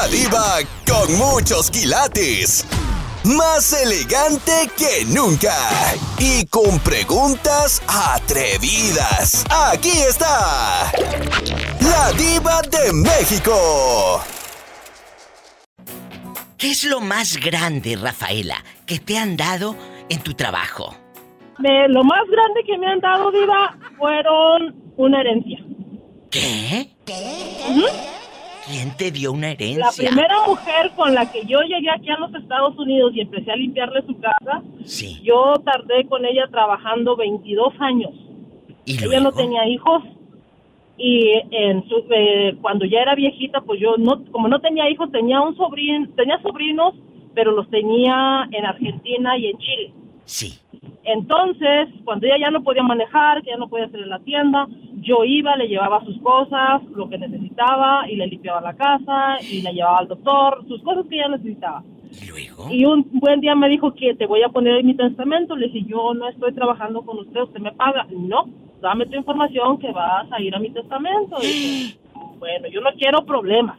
La diva con muchos quilates. Más elegante que nunca. Y con preguntas atrevidas. Aquí está. La diva de México. ¿Qué es lo más grande, Rafaela, que te han dado en tu trabajo? De lo más grande que me han dado, Diva, fueron una herencia. ¿Qué? ¿Quién te dio una herencia? La primera mujer con la que yo llegué aquí a los Estados Unidos y empecé a limpiarle su casa, Sí. yo tardé con ella trabajando 22 años. ¿Y Ella no tenía hijos y en su, eh, cuando ya era viejita, pues yo no, como no tenía hijos, tenía un sobrino, tenía sobrinos, pero los tenía en Argentina y en Chile. Sí. Entonces, cuando ella ya no podía manejar, que ya no podía hacer en la tienda, yo iba, le llevaba sus cosas, lo que necesitaba, y le limpiaba la casa, y la llevaba al doctor, sus cosas que ella necesitaba. ¿Y luego? Y un buen día me dijo que te voy a poner en mi testamento. Le dije, yo no estoy trabajando con usted, usted me paga. No, dame tu información que vas a ir a mi testamento. Y dije, bueno, yo no quiero problemas.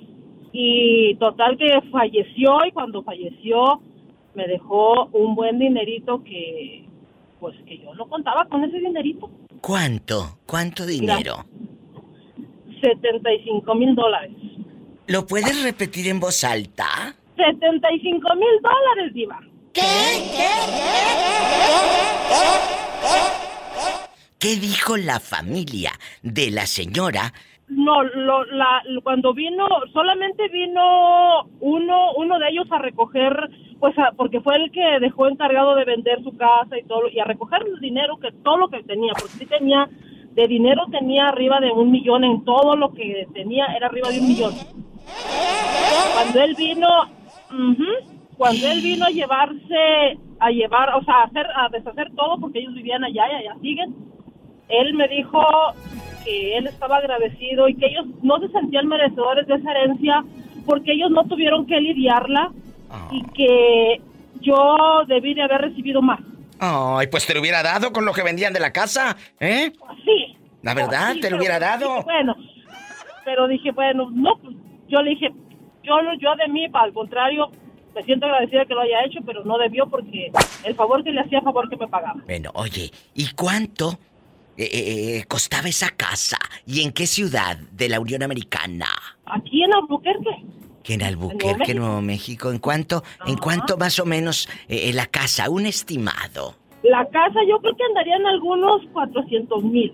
Y total que falleció y cuando falleció me dejó un buen dinerito que, pues que yo no contaba con ese dinerito. ¿Cuánto? ¿Cuánto dinero? 75 mil dólares. ¿Lo puedes repetir en voz alta? 75 mil dólares, Diva. ¿Qué dijo la familia de la señora? No, lo, la, cuando vino, solamente vino uno, uno de ellos a recoger, pues, a- porque fue el que dejó encargado de vender su casa y todo, y a recoger el dinero que todo lo que tenía, porque sí tenía, de dinero tenía arriba de un millón, en todo lo que tenía era arriba de un millón. Cuando él vino, cuando él vino a llevarse, a llevar, o sea, a hacer, a deshacer todo, porque ellos vivían allá y allá siguen, él me dijo que él estaba agradecido y que ellos no se sentían merecedores de esa herencia porque ellos no tuvieron que lidiarla y que yo debí de haber recibido más. Ay, pues te lo hubiera dado con lo que vendían de la casa, ¿eh? Sí. La verdad, Sí, te lo hubiera dado. dije, bueno, pero dije, bueno, no, pues, yo le dije, yo, yo de mí, al contrario, me siento agradecida que lo haya hecho, pero no debió porque el favor que le hacía, favor que me pagaba. Bueno, oye, ¿y cuánto eh, eh, costaba esa casa? ¿Y en qué ciudad de la Unión Americana? Aquí en Albuquerque. Que en Albuquerque, Nuevo México. ¿En cuánto, en cuánto más o menos eh, la casa? Un estimado. La casa yo creo que andaría en algunos 400 mil.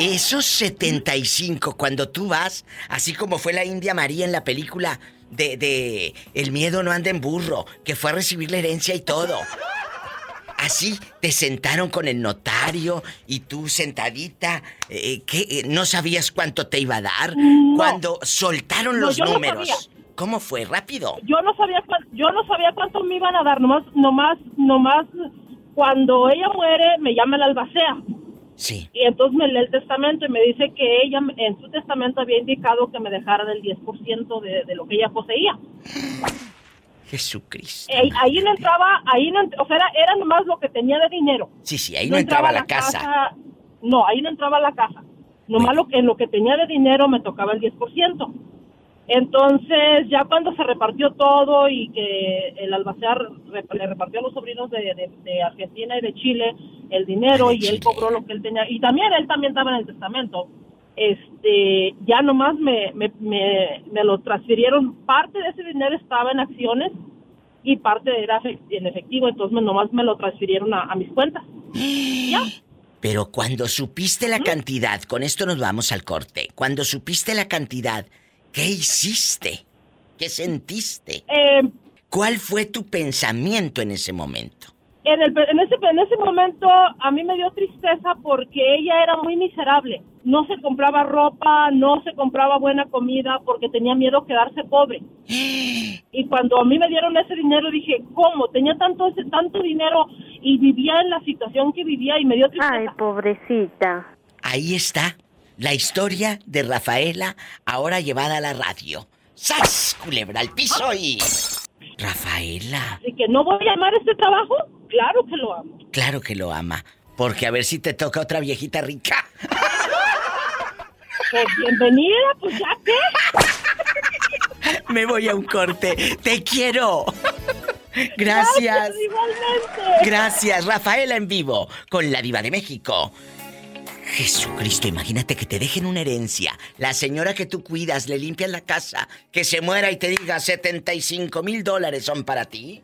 Esos 75, cuando tú vas, así como fue la India María en la película de, de El miedo no anda en burro, que fue a recibir la herencia y todo. Así te sentaron con el notario y tú sentadita, eh, que eh, no sabías cuánto te iba a dar. No. Cuando soltaron No, los no números. sabía. ¿Cómo fue? Rápido. Yo no sabía yo no sabía cuánto me iban a dar, nomás, nomás, nomás cuando ella muere me llama la albacea. Sí. Y entonces me lee el testamento y me dice que ella en su testamento había indicado que me dejara del 10% de, de lo que ella poseía. Jesucristo. Eh, ahí no entraba, ahí no, o sea, era, era nomás lo que tenía de dinero. Sí, sí, ahí no entraba la casa. No, ahí no entraba la casa. Nomás lo que, en lo que tenía de dinero me tocaba el 10%. Entonces, ya cuando se repartió todo y que el albacear le repartió a los sobrinos de, de- de Argentina y de Chile el dinero y él cobró lo que él tenía, y también él también estaba en el testamento, este, ya nomás me, me, me, me lo transfirieron, parte de ese dinero estaba en acciones y parte era en efectivo, entonces nomás me lo transfirieron a, a mis cuentas. Ya. Pero cuando supiste la cantidad, con esto nos vamos al corte. Cuando supiste la cantidad, ¿qué hiciste? ¿Qué sentiste? Eh, ¿Cuál fue tu pensamiento en ese momento? En, el, en, ese, en ese momento a mí me dio tristeza porque ella era muy miserable. No se compraba ropa, no se compraba buena comida porque tenía miedo a quedarse pobre. Y cuando a mí me dieron ese dinero dije, ¿cómo? Tenía tanto ese tanto dinero y vivía en la situación que vivía y me dio tristeza. Ay, pobrecita. Ahí está la historia de Rafaela, ahora llevada a la radio. ¡Sas! Culebra al piso y. Rafaela, Así que no voy a amar este trabajo, claro que lo amo. claro que lo ama. Porque a ver si te toca otra viejita rica. Pues bienvenida, pues ya qué. Me voy a un corte. Te quiero. Gracias. Gracias, Rafaela en vivo con la diva de México. Jesucristo, imagínate que te dejen una herencia. La señora que tú cuidas le limpia la casa, que se muera y te diga 75 mil dólares son para ti.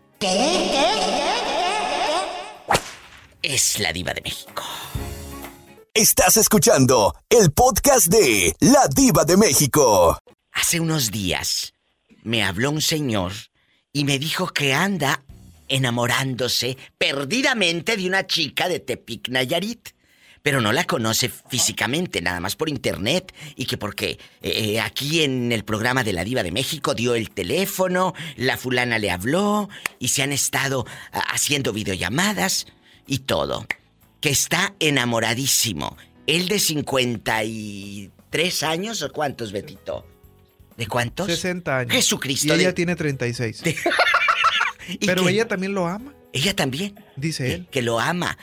Es la diva de México. Estás escuchando el podcast de La Diva de México. Hace unos días me habló un señor y me dijo que anda enamorándose perdidamente de una chica de Tepic Nayarit. Pero no la conoce físicamente, nada más por internet. Y que porque eh, aquí en el programa de la Diva de México dio el teléfono, la fulana le habló y se han estado ah, haciendo videollamadas y todo. Que está enamoradísimo. Él de 53 años o cuántos, Betito? ¿De cuántos? 60 años. Jesucristo. Y ella tiene 36. Pero ella también lo ama. Ella también. Dice él. Que lo ama.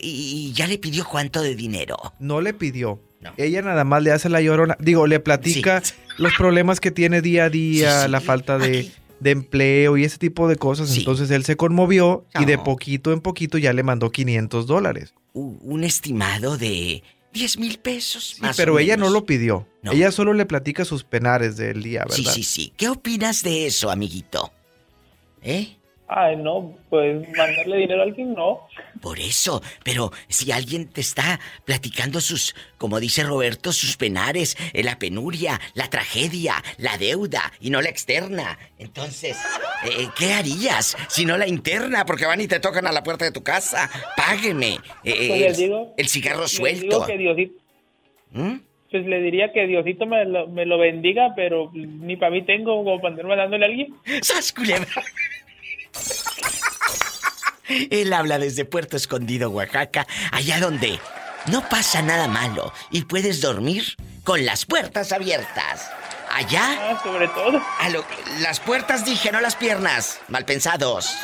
Y, ya le pidió cuánto de dinero. No le pidió. Ella nada más le hace la llorona. Digo, le platica los problemas que tiene día a día, la falta de, empleo y ese tipo de cosas. Entonces él se conmovió y de poquito en poquito ya le mandó 500 dólares. Un estimado de 10 mil pesos. Sí, pero ella no lo pidió. Ella solo le platica sus penares del día, ¿verdad? Sí, sí, sí. ¿Qué opinas de eso, amiguito? ¿Eh? Ay, no, pues mandarle dinero a alguien no. Por eso, pero si alguien te está platicando sus, como dice Roberto, sus penares, eh, la penuria, la tragedia, la deuda y no la externa, entonces, eh, ¿qué harías si no la interna? Porque van y te tocan a la puerta de tu casa. Págueme. Eh, pues el, cigarro suelto. ¿Mm? Pues le diría que Diosito me lo, me lo bendiga, pero ni para mí tengo como para andarme dándole a alguien. ¡Sas, Él habla desde Puerto Escondido, Oaxaca, allá donde no pasa nada malo y puedes dormir con las puertas abiertas. Allá. Ah, sobre todo. A las puertas dije, no las piernas. Mal pensados.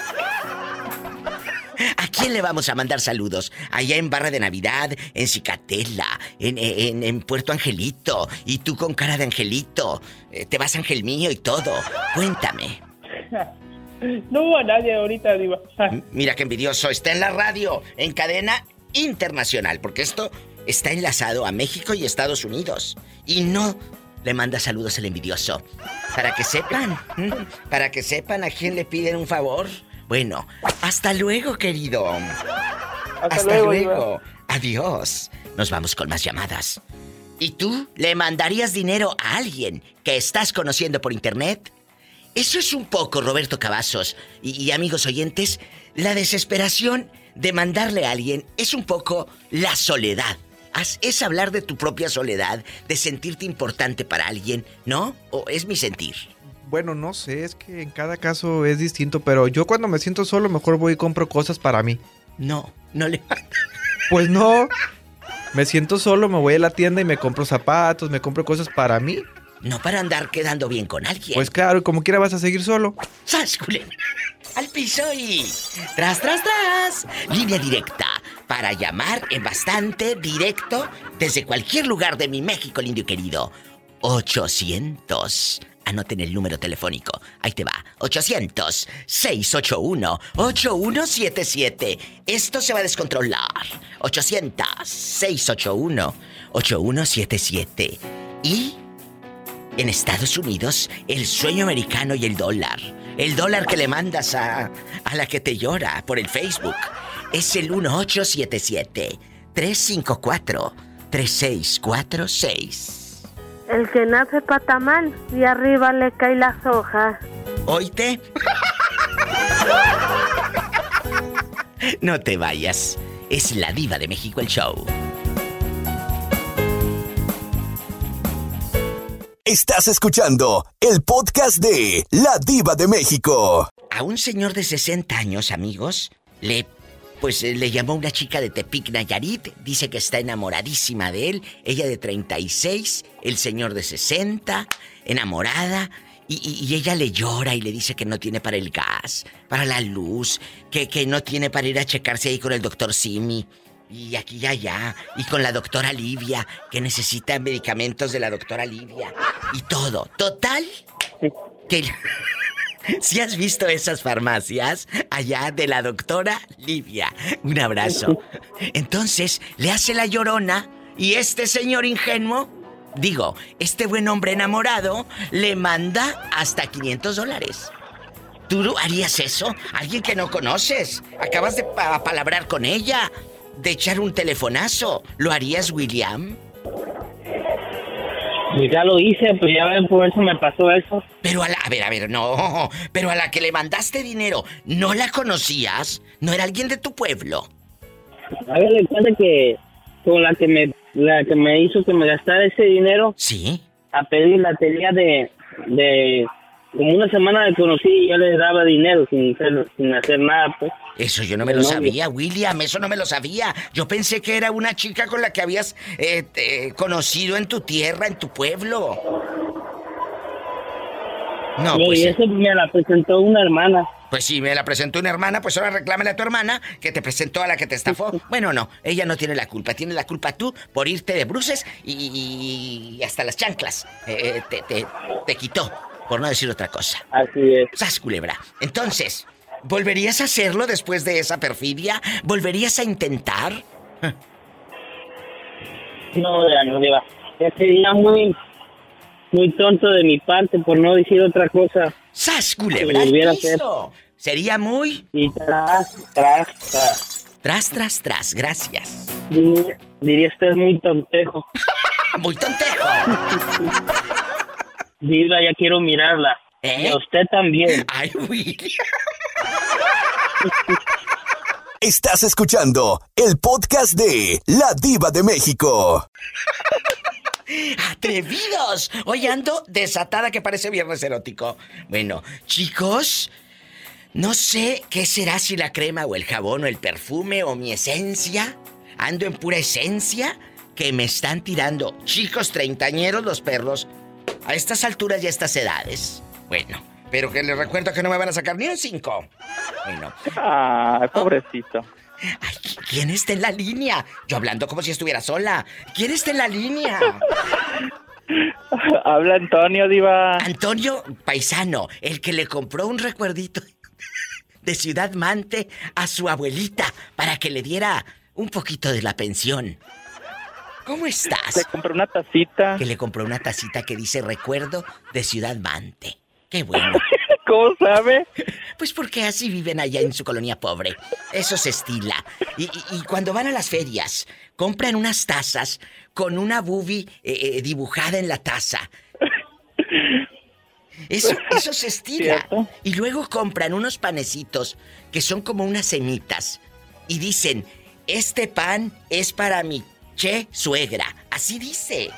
¿A quién le vamos a mandar saludos? Allá en Barra de Navidad, en Cicatela, en, en, Puerto Angelito. Y tú con cara de angelito. Eh, te vas Ángel mío y todo. Cuéntame. No hubo a nadie ahorita, Diva. Mira qué envidioso. Está en la radio, en cadena internacional, porque esto está enlazado a México y Estados Unidos. Y no le manda saludos el envidioso. Para que sepan, para que sepan a quién le piden un favor. Bueno, hasta luego, querido. Hasta, luego. Adiós. Nos vamos con más llamadas. ¿Y tú le mandarías dinero a alguien que estás conociendo por internet? Eso es un poco, Roberto Cavazos y, amigos oyentes, la desesperación de mandarle a alguien es un poco la soledad. Es hablar de tu propia soledad, de sentirte importante para alguien, ¿no? ¿O es mi sentir? Bueno, no sé, es que en cada caso es distinto, pero yo cuando me siento solo mejor voy y compro cosas para mí. No, no le... Pues no. Me siento solo, me voy a la tienda y me compro zapatos, me compro cosas para mí. No para andar quedando bien con alguien. Pues claro, como quiera vas a seguir solo. ¡Sas, Al piso y... ¡Tras, tras, tras! Línea directa. Para llamar en bastante directo desde cualquier lugar de mi México lindo y querido. 800. Anoten el número telefónico. Ahí te va. 800-681-8177. Esto se va a descontrolar. 800-681-8177. Y en Estados Unidos, el sueño americano y el dólar. El dólar que le mandas a, a la que te llora por el Facebook es el 1877-354-3646. El que nace patamán y arriba le caen las hojas. ¿Oíste? no te vayas. Es la diva de México el show. Estás escuchando el podcast de La Diva de México. A un señor de 60 años, amigos, le pues eh, le llamó una chica de Tepic Nayarit, dice que está enamoradísima de él, ella de 36, el señor de 60, enamorada, y, ella le llora y le dice que no tiene para el gas, para la luz, que, que no tiene para ir a checarse ahí con el doctor Simi. Y aquí y allá. Y con la doctora Livia, que necesita medicamentos de la doctora Livia. Y todo. Total. que si has visto esas farmacias allá de la doctora Livia. Un abrazo. Entonces, le hace la llorona y este señor ingenuo, digo, este buen hombre enamorado, le manda hasta 500 dólares. ¿Tú harías eso? Alguien que no conoces. Acabas de palabrar con ella, de echar un telefonazo. ¿Lo harías, William? Pues ya lo hice, pues ya ven, por eso me pasó eso. Pero a la, a ver, a ver, no, pero a la que le mandaste dinero, ¿no la conocías? ¿No era alguien de tu pueblo? A ver, le cuenta que con la que me, la que me hizo que me gastara ese dinero. Sí. A pedir la tenía de, de como una semana de conocí y yo le daba dinero sin hacer, sin hacer nada, pues. Eso yo no me lo sabía, William, eso no me lo sabía. Yo pensé que era una chica con la que habías eh, conocido en tu tierra, en tu pueblo. No, pues. Y eso me la presentó una hermana. Pues sí, me la presentó una hermana, pues ahora reclámale a tu hermana que te presentó a la que te estafó. Bueno, no, ella no tiene la culpa, tiene la culpa tú por irte de bruces y, hasta las chanclas eh, te, te, te quitó por no decir otra cosa. Así es. Sas, culebra. Entonces, ¿volverías a hacerlo después de esa perfidia? ¿Volverías a intentar? No, ya no, Diva. Sería muy, muy tonto de mi parte por no decir otra cosa. ¡Sas, culebra! Sería muy... Y tras, tras, tras. Tras, tras, tras. Gracias. Diría, diría usted muy tontejo. muy tontejo. Diva, ya quiero mirarla. ¿Eh? Y a usted también. Ay. Estás escuchando el podcast de La Diva de México. ¡Atrevidos! Hoy ando desatada que parece viernes erótico. Bueno, chicos, no sé qué será si la crema o el jabón o el perfume o mi esencia. Ando en pura esencia que me están tirando. Chicos treintañeros los perros a estas alturas y a estas edades. Bueno, pero que les recuerdo que no me van a sacar ni un 5. Bueno. Ah, pobrecito. Ay, ¿quién está en la línea? Yo hablando como si estuviera sola. ¿Quién está en la línea? Habla Antonio, Diva. Antonio Paisano, el que le compró un recuerdito de Ciudad Mante a su abuelita para que le diera un poquito de la pensión. ¿Cómo estás? Le compré una tacita. Que le compró una tacita que dice recuerdo de Ciudad Mante. Qué bueno. ¿Cómo sabe? Pues porque así viven allá en su colonia pobre. Eso se estila. Y, cuando van a las ferias, compran unas tazas con una bubi eh, eh, dibujada en la taza. Eso, eso se estila. Y luego compran unos panecitos que son como unas semitas. Y dicen, este pan es para mi che, suegra. Así dice.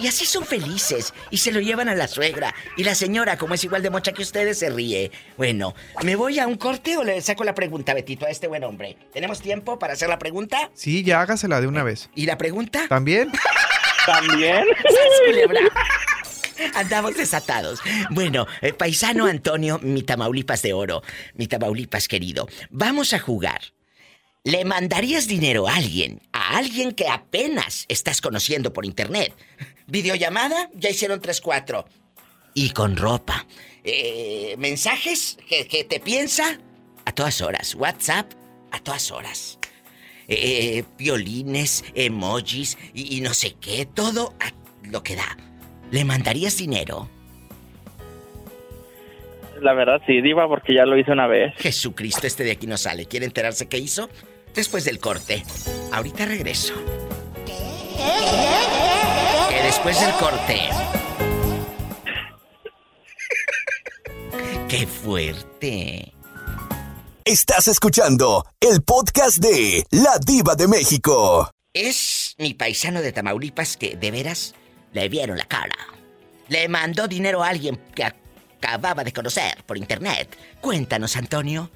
Y, así son felices. Y se lo llevan a la suegra. Y la señora, como es igual de mocha que ustedes, se ríe. Bueno, ¿me voy a un corte o le saco la pregunta, Betito, a este buen hombre? ¿Tenemos tiempo para hacer la pregunta? Sí, ya hágasela de una vez. ¿Y la pregunta? ¿También? ¿También? Andamos desatados. Bueno, eh, paisano Antonio, mi Tamaulipas de oro, mi Tamaulipas querido, vamos a jugar. ¿Le mandarías dinero a alguien, a alguien que apenas estás conociendo por internet? Videollamada, ya hicieron 3-4. Y con ropa. Eh, mensajes que, te piensa a todas horas. WhatsApp a todas horas. Eh, violines, emojis y, y, no sé qué. Todo a lo que da. ¿Le mandarías dinero? La verdad sí, Diva, porque ya lo hice una vez. Jesucristo, este de aquí no sale. ¿Quiere enterarse qué hizo? Después del corte. Ahorita regreso. Que después del corte. ¡Qué fuerte! Estás escuchando el podcast de La Diva de México. Es mi paisano de Tamaulipas que de veras le vieron la cara. Le mandó dinero a alguien que acababa de conocer por internet. Cuéntanos, Antonio,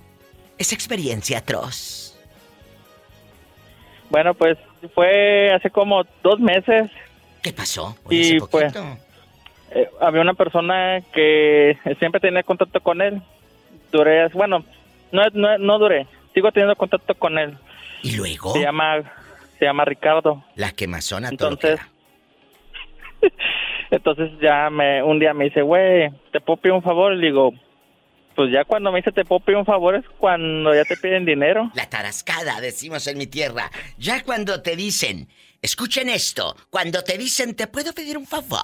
esa experiencia atroz. Bueno, pues fue hace como dos meses. ¿Qué pasó? Y pues eh, había una persona que siempre tenía contacto con él. Duré, bueno, no, no, no duré, sigo teniendo contacto con él. ¿Y luego? Se llama, se llama Ricardo. La quemazona Entonces, Entonces ya me, un día me dice, güey, ¿te puedo pedir un favor? Y digo, pues ya cuando me dice te puedo pedir un favor es cuando ya te piden dinero. La tarascada, decimos en mi tierra. Ya cuando te dicen, escuchen esto, cuando te dicen te puedo pedir un favor.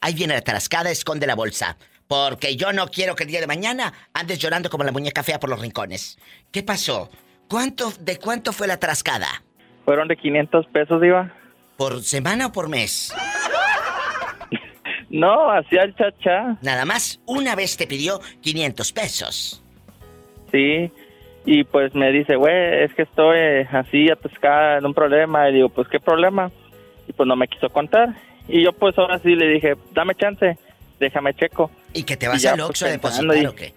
Ahí viene la tarascada, esconde la bolsa. Porque yo no quiero que el día de mañana andes llorando como la muñeca fea por los rincones. ¿Qué pasó? ¿Cuánto, ¿De cuánto fue la tarascada? Fueron de 500 pesos, Iba. ¿Por semana o por mes? No, hacía el cha Nada más, una vez te pidió 500 pesos. Sí, y pues me dice, güey, es que estoy así atascada en un problema. Y digo, pues, ¿qué problema? Y pues no me quiso contar. Y yo pues ahora sí le dije, dame chance, déjame checo. ¿Y que te vas al pues, Oxxo a depositar o qué?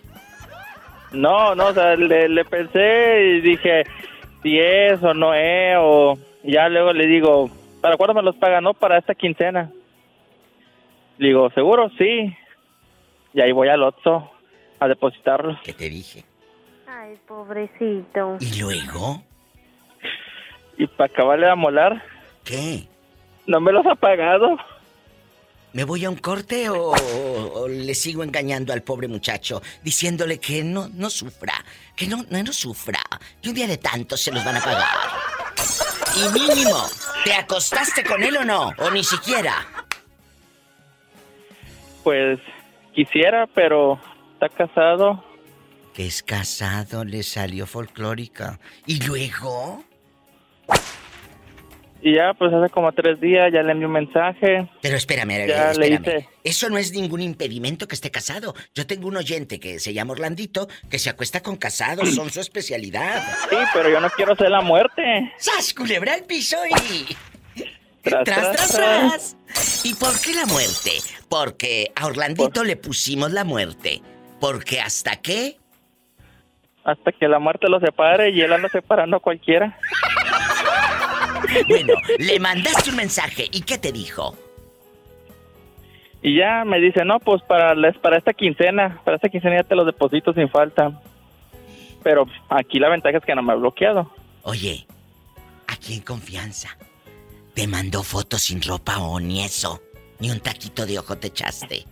No, no, o sea, le, pensé y dije, si es o no es, o ya luego le digo, ¿para cuándo me los pagan? No, para esta quincena. Digo, ¿seguro? Sí. Y ahí voy al Otso a depositarlo. ¿Qué te dije? Ay, pobrecito. ¿Y luego? ¿Y para acabarle a molar? ¿Qué? ¿No me los ha pagado? ¿Me voy a un corte o, le sigo engañando al pobre muchacho diciéndole que no, no sufra, que no, no, no sufra, que un día de tanto se los van a pagar? Y mínimo, ¿te acostaste con él o no? ¿O ni siquiera? Pues quisiera, pero está casado. Que es casado, le salió folclórica. ¿Y luego? Y ya, pues hace como tres días ya le envié un mensaje. Pero espérame, espérame. Eso no es ningún impedimento que esté casado. Yo tengo un oyente que se llama Orlandito, que se acuesta con casados, son su especialidad. Sí, pero yo no quiero ser la muerte. ¡Sas, culebra el piso y... Tras, tras, tras, ¿Y por qué la muerte? Porque a Orlandito le pusimos la muerte. Porque hasta qué? Hasta que la muerte lo separe y él anda separando a cualquiera. bueno, le mandaste un mensaje. ¿Y qué te dijo? Y ya me dice, no, pues para, para esta quincena, para esta quincena ya te los deposito sin falta. Pero aquí la ventaja es que no me ha bloqueado. Oye, aquí en confianza. ¿Te mandó fotos sin ropa o ni eso? Ni un taquito de ojo te echaste.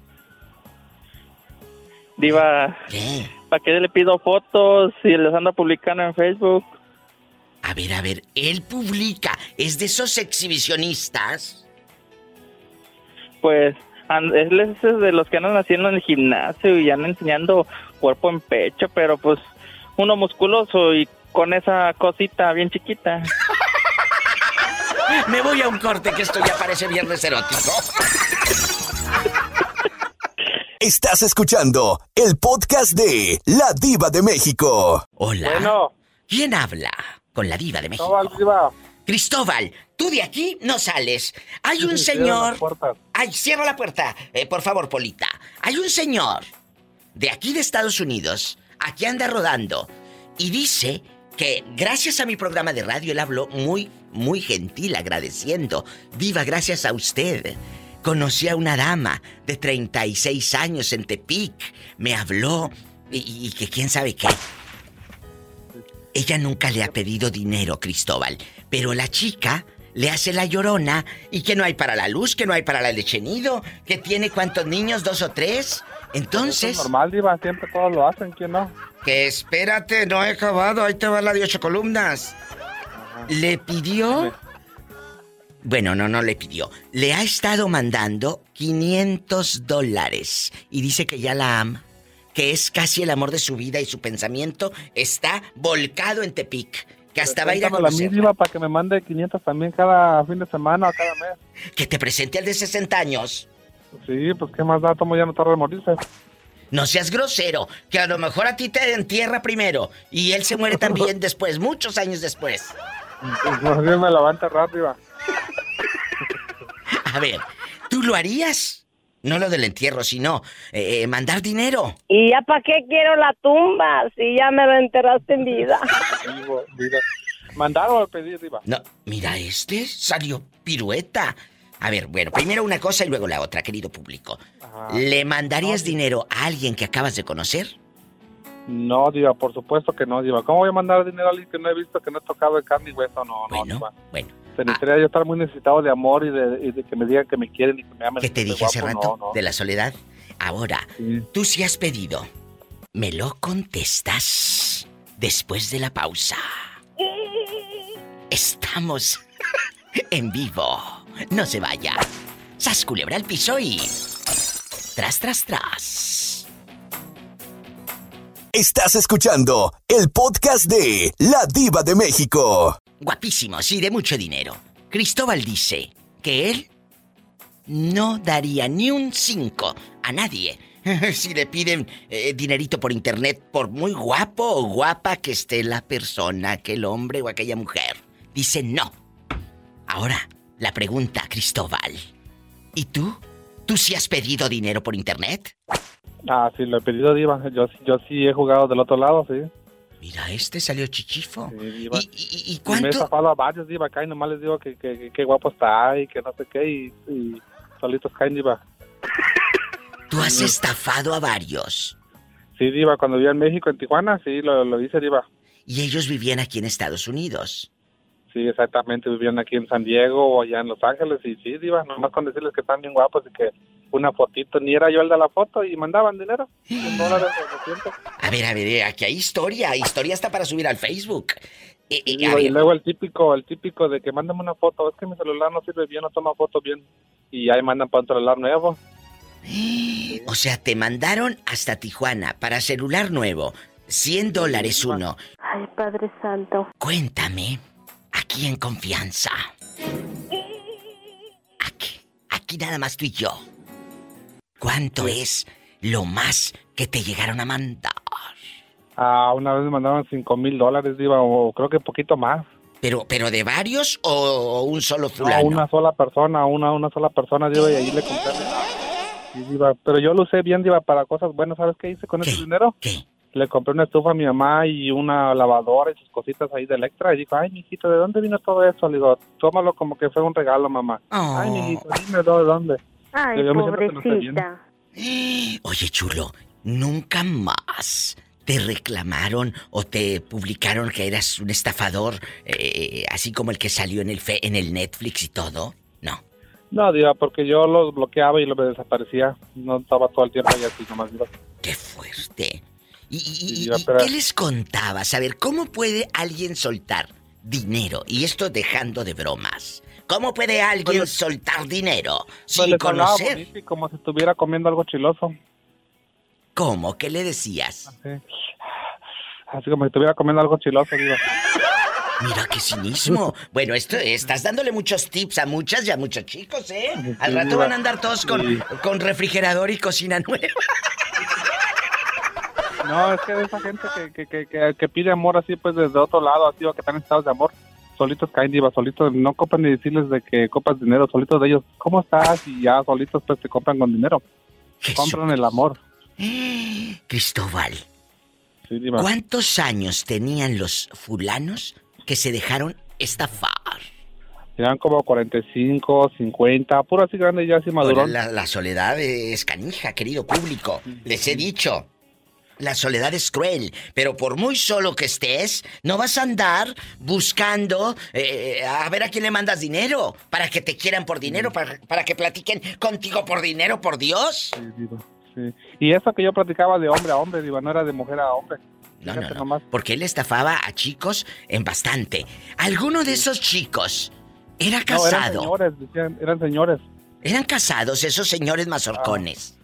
Diva. ¿Qué? ¿Para qué le pido fotos si les anda publicando en Facebook? A ver, a ver, él publica. ¿Es de esos exhibicionistas? Pues él es de los que andan haciendo en el gimnasio y andan enseñando cuerpo en pecho, pero pues uno musculoso y con esa cosita bien chiquita. Me voy a un corte que esto ya parece viernes erótico. Estás escuchando el podcast de La Diva de México. Hola. Bueno. ¿Quién habla con la Diva de México? Cristóbal, Diva. Cristóbal, tú de aquí no sales. Hay un señor. Ay, cierra la puerta. Eh, por favor, Polita. Hay un señor de aquí de Estados Unidos, aquí anda rodando, y dice que gracias a mi programa de radio él habló muy, muy gentil, agradeciendo. Viva, gracias a usted. Conocí a una dama de 36 años en Tepic. Me habló y, que quién sabe qué. Ella nunca le ha pedido dinero, Cristóbal, pero la chica le hace la llorona y que no hay para la luz, que no hay para la leche nido, que tiene cuántos niños, dos o tres. Entonces. es normal, Diva, siempre todos lo hacen, ¿quién no? Que espérate, no he acabado, ahí te va la de ocho columnas. Le pidió. Bueno, no, no le pidió. Le ha estado mandando 500 dólares y dice que ya la ama, que es casi el amor de su vida y su pensamiento está volcado en Tepic. Que hasta va a ir a la para que me mande 500 también cada fin de semana o cada mes. Que te presente al de 60 años. Sí, pues qué más da, tomo ya no tarda en morirse. No seas grosero, que a lo mejor a ti te entierra primero y él se muere también después, muchos años después. No, me levanta rápido. A ver, ¿tú lo harías? No lo del entierro, sino eh, eh, mandar dinero. ¿Y ya para qué quiero la tumba si ya me lo enterraste en vida? ¿Mandar o pedir, Diva? No, mira, este salió pirueta. A ver, bueno, primero una cosa y luego la otra, querido público. ¿Le mandarías dinero a alguien que acabas de conocer? No, Diva, por supuesto que no, Diva. ¿Cómo voy a mandar dinero a alguien que no he visto, que no he tocado de carne y hueso? No, bueno, no, Bueno, Necesitaría yo estar muy necesitado de amor y de, y de que me digan que me quieren y que me aman. ¿Qué te dije hace guapo, rato no, no. de la soledad? Ahora, tú sí has pedido. Me lo contestas después de la pausa. Estamos en vivo. No se vaya. Sas culebra al piso y. Tras, tras, tras. Estás escuchando el podcast de La Diva de México. Guapísimos y de mucho dinero. Cristóbal dice que él no daría ni un 5 a nadie si le piden eh, dinerito por internet, por muy guapo o guapa que esté la persona, aquel hombre o aquella mujer. Dice no. Ahora, la pregunta, Cristóbal. ¿Y tú? ¿Tú sí has pedido dinero por internet? Ah, sí, lo he pedido, Diva. Yo, sí- yo sí he jugado del otro lado, sí. Mira, este salió chichifo. Sí. ¿Y, y- y Y me he cuánto? zafado a varios, Diva, acá y nomás les digo que, que, que, que guapo está y que no sé qué y, y solitos caen, Diva. Tú has estafado a varios. Sí, Diva, cuando vivía en México, en Tijuana, sí, lo, lo hice, Diva. Y ellos vivían aquí en Estados Unidos. Sí, exactamente, vivían aquí en San Diego o allá en Los Ángeles y sí, Diva, nomás con decirles que están bien guapos y que una fotito, ni era yo el de la foto y mandaban dinero. Un dólar o 200. A ver, a ver, eh, aquí hay historia. Historia está para subir al Facebook. Eh, eh, y luego el típico, el típico de que mándame una foto, es que mi celular no sirve bien, no toma foto bien. Y ahí mandan para un celular nuevo. O sea, te mandaron hasta Tijuana para celular nuevo. 100 dólares uno. Ay, Padre Santo. Cuéntame, aquí en confianza. Aquí, aquí nada más tú y yo. ¿Cuánto es lo más que te llegaron a mandar? Ah, una vez me mandaron cinco mil dólares, Diva, o creo que poquito más. ¿Pero, pero de varios o un solo No, fulano? una sola persona, una, una sola persona, Diva, y ahí le compré. Sí, Diva, pero yo lo usé bien, Diva, para cosas buenas. ¿Sabes qué hice con ese dinero? ¿Qué? Le compré una estufa a mi mamá y una lavadora y sus cositas ahí de Electra. Y dijo, ay, mijito, ¿de dónde vino todo eso? Le digo, tómalo como que fue un regalo, mamá. Oh. Ay, mijito, dime ¿de dónde? Ay, pobrecita. Oye, chulo, nunca más te reclamaron o te publicaron que eras un estafador, eh, así como el que salió en el fe, en el Netflix y todo. No. No, Diva, porque yo los bloqueaba y los desaparecía. No estaba todo el tiempo ahí así nomás, Diva. Qué fuerte. ¿Y, y- y- Diva, y pero- qué les contabas? A ver, ¿cómo puede alguien soltar dinero? Y esto dejando de bromas. ¿Cómo puede alguien soltar dinero Pues sin hablaba conocer? bonito como si estuviera comiendo algo chiloso. ¿Cómo? ¿Qué le decías? Así, así como si estuviera comiendo algo chiloso, Diva. Mira qué cinismo. Bueno, esto estás dándole muchos tips a muchas y a muchos chicos, ¿eh? Al rato van a andar todos con, con refrigerador y cocina nueva. No, es que de esa gente que, que, que, que pide amor así, pues desde otro lado, así, o que están en estados de amor, solitos caen, diva, solitos, no copan ni decirles de que copas dinero, solitos de ellos, ¿cómo estás? Y ya solitos pues te compran con dinero. Compran el amor. Cristóbal, Sí, diva. ¿cuántos años tenían los fulanos que se dejaron estafar? Eran como 45, 50, puro así grande ya así madurón. La, la soledad es canija, querido público. Les he dicho. La soledad es cruel, pero por muy solo que estés, no vas a andar buscando eh, a ver a quién le mandas dinero, para que te quieran por dinero, para, para que platiquen contigo por dinero, por Dios. Sí, sí. Y eso que yo platicaba de hombre a hombre, diva, no era de mujer a hombre. No, no, no, porque él estafaba a chicos en bastante. ¿Alguno de esos chicos era No, eran casado? señores, decían, eran señores. ¿Eran casados esos señores mazorcones?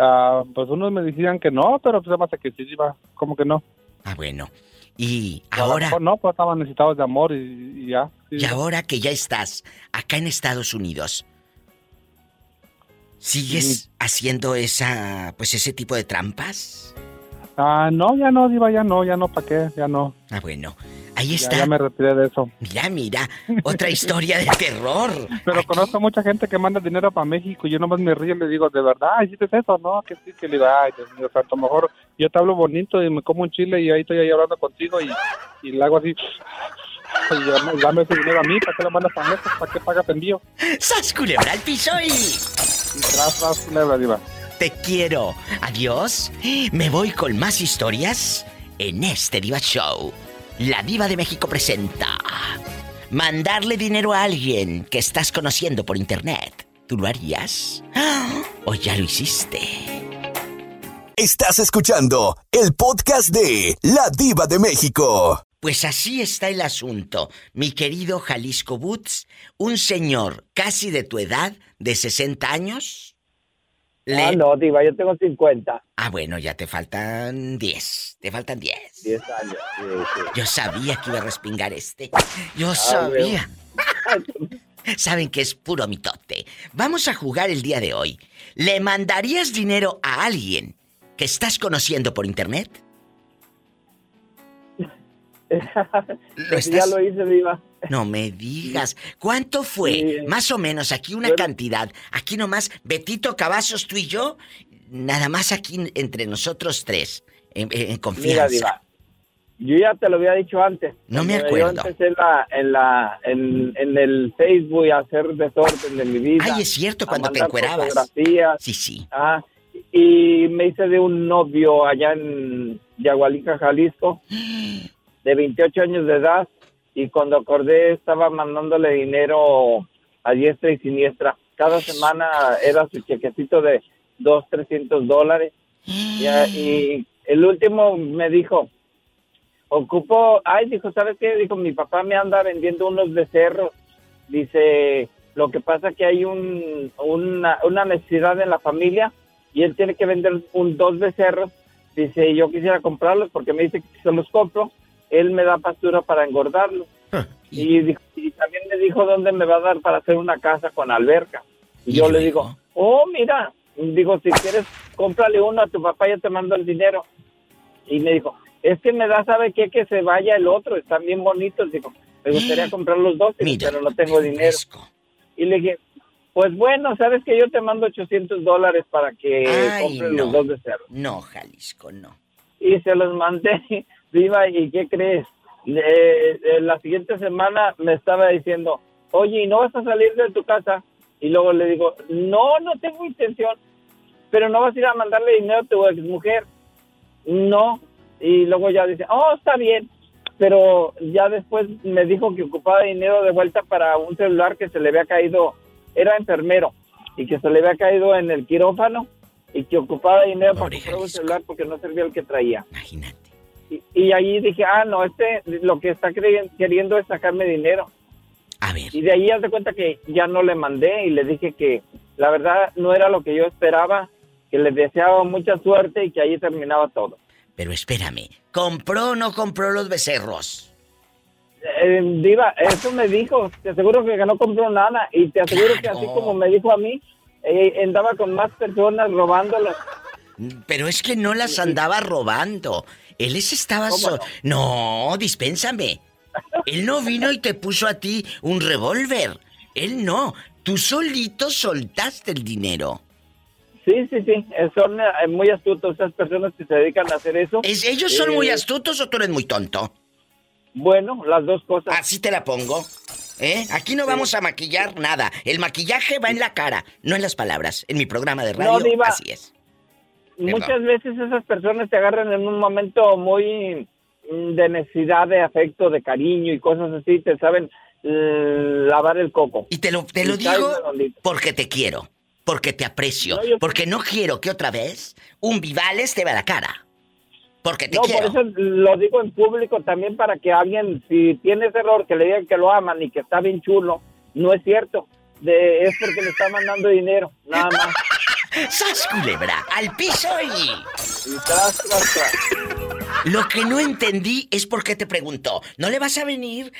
Ah, pues unos me decían que no, pero pues además que sí, diva, ¿cómo que no? Ah, bueno. Y ahora... no, pues estaban necesitados de amor y, y ya. sí, Y ahora que ya estás acá en Estados Unidos, ¿sigues haciendo esa, pues ese tipo de trampas? Ah, no, ya no, diva, ya no, ya no, ¿para qué? Ya no. Ah, bueno. Ahí está. ya me retiré de eso. Mira, mira, otra historia de terror. Pero conozco mucha gente que manda dinero para México y yo nomás me río y le digo, ¿de verdad hiciste eso? No, que sí, que le digo, ay, Dios mío, santo, mejor yo te hablo bonito y me como un chile y ahí estoy ahí hablando contigo y, y le hago así, y dame, ese dinero a mí, ¿para qué lo mandas tan lejos? ¿Para qué pagas envío? ¡Sas culebra al piso y... Y tras, tras, culebra, diva. Te quiero. Adiós. Me voy con más historias en este Diva Show. La Diva de México presenta mandarle dinero a alguien que estás conociendo por internet. ¿Tú lo harías? ¿O ya lo hiciste? Estás escuchando el podcast de La Diva de México. Pues así está el asunto, mi querido Jalisco Boots, un señor casi de tu edad, de 60 años. Ah, no, Diva, yo tengo 50. Ah, bueno, ya te faltan 10. Te faltan 10. 10 años. Yo sabía que iba a respingar este. Yo ah, sabía. Saben que es puro mitote. Vamos a jugar el día de hoy. ¿Le mandarías dinero a alguien que estás conociendo por internet? ¿Lo Ya lo hice, Diva. No me digas. ¿Cuánto fue? Más o menos, aquí una cantidad. Aquí nomás, Betito Cavazos, tú y yo, nada más aquí entre nosotros tres, en, confianza. Mira, Diva, yo ya te lo había dicho antes. No me acuerdo. Yo en, la, en, el Facebook a hacer desorden de mi vida. Ay, es cierto, cuando te encuerabas. Sí, sí. Ah, y me hice de un novio allá en Yagualica, Jalisco, de 28 años de edad. Y cuando acordé, estaba mandándole dinero a diestra y siniestra. Cada semana era su chequecito de 2, 300 dólares. y el último me dijo, Ocupo, ay, dijo, ¿sabes qué? Dijo, mi papá me anda vendiendo unos becerros. Dice, lo que pasa que hay un, una, necesidad en la familia y él tiene que vender un, dos becerros. Dice, yo quisiera comprarlos porque me dice que se los compro, él me da pastura para engordarlos. Ah, y, y, también me dijo dónde me va a dar para hacer una casa con alberca. Y yo le digo, oh, mira, digo, si quieres, cómprale uno a tu papá, ya te mando el dinero. Y me dijo, es que me da, ¿sabe qué? Que se vaya el otro, están bien bonitos. Digo, me gustaría comprar los dos, pero no tengo dinero. Y le dije, pues bueno, sabes que yo te mando 800 dólares para que compres los dos de cerro. No, Jalisco, no. Y se los mandé, viva, ¿y qué crees? la siguiente semana me estaba diciendo, oye, ¿y no vas a salir de tu casa? Y luego le digo, no, no tengo intención, pero no vas a ir a mandarle dinero a tu ex mujer. No, y luego ya dice, oh, está bien, pero ya después me dijo que ocupaba dinero de vuelta para un celular que se le había caído, era enfermero, y que se le había caído en el quirófano y que ocupaba dinero para comprar un celular porque no servía el que traía. Imagínate. Y, ahí dije, ah, no, este lo que está queriendo es sacarme dinero. A ver. Y de ahí hace cuenta que ya no le mandé y le dije que la verdad no era lo que yo esperaba, que le deseaba mucha suerte y que ahí terminaba todo. Pero espérame, ¿compró o no compró los becerros? Eh, diva, eso me dijo. Te aseguro que no compró nada. Y te aseguro que así como me dijo a mí, eh, andaba con más personas robándolas. Pero es que no las andaba robando. Él les estaba... No? no, dispénsame. Él no vino y te puso a ti un revólver. Él no. Tú solito soltaste el dinero. Sí, sí, sí. Eh, son eh, muy astutos esas personas que se dedican a hacer eso. ¿Es, ¿Ellos son muy eh, astutos o tú eres muy tonto? Bueno, las dos cosas. Así te la pongo. ¿Eh? Aquí no vamos a maquillar nada. El maquillaje va en la cara, no en las palabras. En mi programa de radio, así es. Muchas veces esas personas te agarran en un momento muy mm, de necesidad de afecto, de cariño y cosas así, te saben lavar el coco. Y te lo, te lo digo porque te quiero porque te aprecio, porque no quiero que otra vez un Vivales te vea la cara. Porque te no, por eso lo digo en público también para que alguien, si tiene ese error, que le digan que lo aman y que está bien chulo, no es cierto. De, es porque le está mandando dinero, nada más. ¡Sas culebra! ¡Al piso y! Lo que no entendí es por qué te preguntó. ¿No le vas a venir?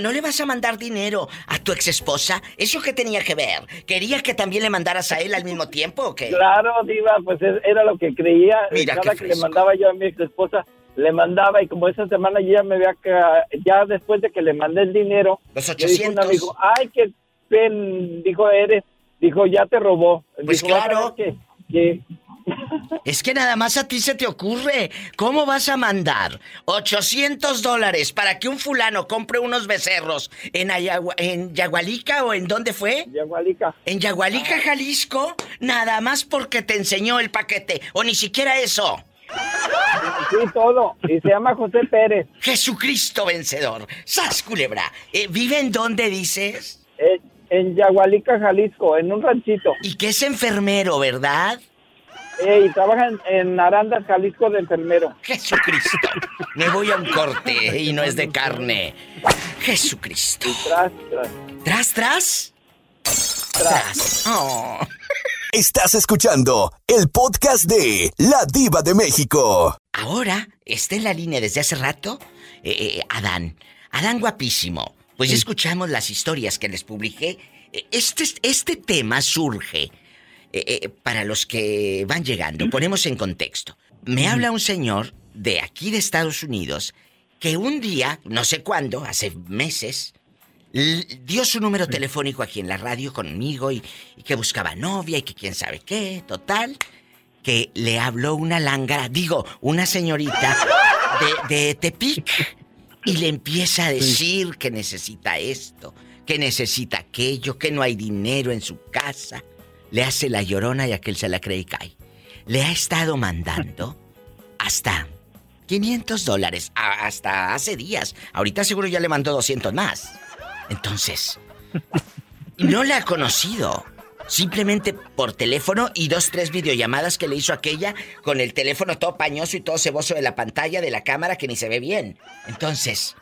¿No le vas a mandar dinero a tu ex esposa? ¿Eso qué tenía que ver? ¿Quería que también le mandaras a él al mismo tiempo o qué? Claro, Diva, pues era lo que creía. Mira Cada que le mandaba yo a mi ex esposa, le mandaba y como esa semana ya me había ya después de que le mandé el dinero los 800 dijo ay qué pen dijo eres Dijo, ya te robó. Pues claro. Que, Es que nada más a ti se te ocurre. ¿Cómo vas a mandar 800 dólares para que un fulano compre unos becerros en, en Yagualica o en dónde fue? Yagualica. En Yagualica, Jalisco, nada más porque te enseñó el paquete. O ni siquiera eso. Sí, todo. Y se llama José Pérez. Jesucristo vencedor. ¡Sas, culebra! Eh, ¿Vive en dónde dices? Eh, en Yagualica, Jalisco, en un ranchito. Y que es enfermero, ¿verdad? Eh, y trabaja en, en, Arandas, Jalisco de enfermero. Jesucristo. Me voy a un corte y no es de carne. Jesucristo. Y tras, tras. ¿Tras, tras? Tras. Oh. Estás escuchando el podcast de La Diva de México. Ahora está en la línea desde hace rato eh, eh, Adán. Adán guapísimo. Pues ya escuchamos las historias que les publiqué. Este, este tema surge eh, para los que van llegando. Ponemos en contexto. Me habla un señor de aquí de Estados Unidos que un día, no sé cuándo, hace meses, dio su número telefónico aquí en la radio conmigo y, y, que buscaba novia y que quién sabe qué, total, que le habló una lángara, digo, una señorita de, de Tepic y le empieza a decir que necesita esto, que necesita aquello, que no hay dinero en su casa. Le hace la llorona y aquel se la cree y cae. Le ha estado mandando hasta 500 dólares, hasta hace días. Ahorita seguro ya le mandó 200 más. Entonces, no la ha conocido. Simplemente por teléfono y dos, tres videollamadas que le hizo aquella con el teléfono todo pañoso y todo ceboso de la pantalla de la cámara que ni se ve bien. Entonces,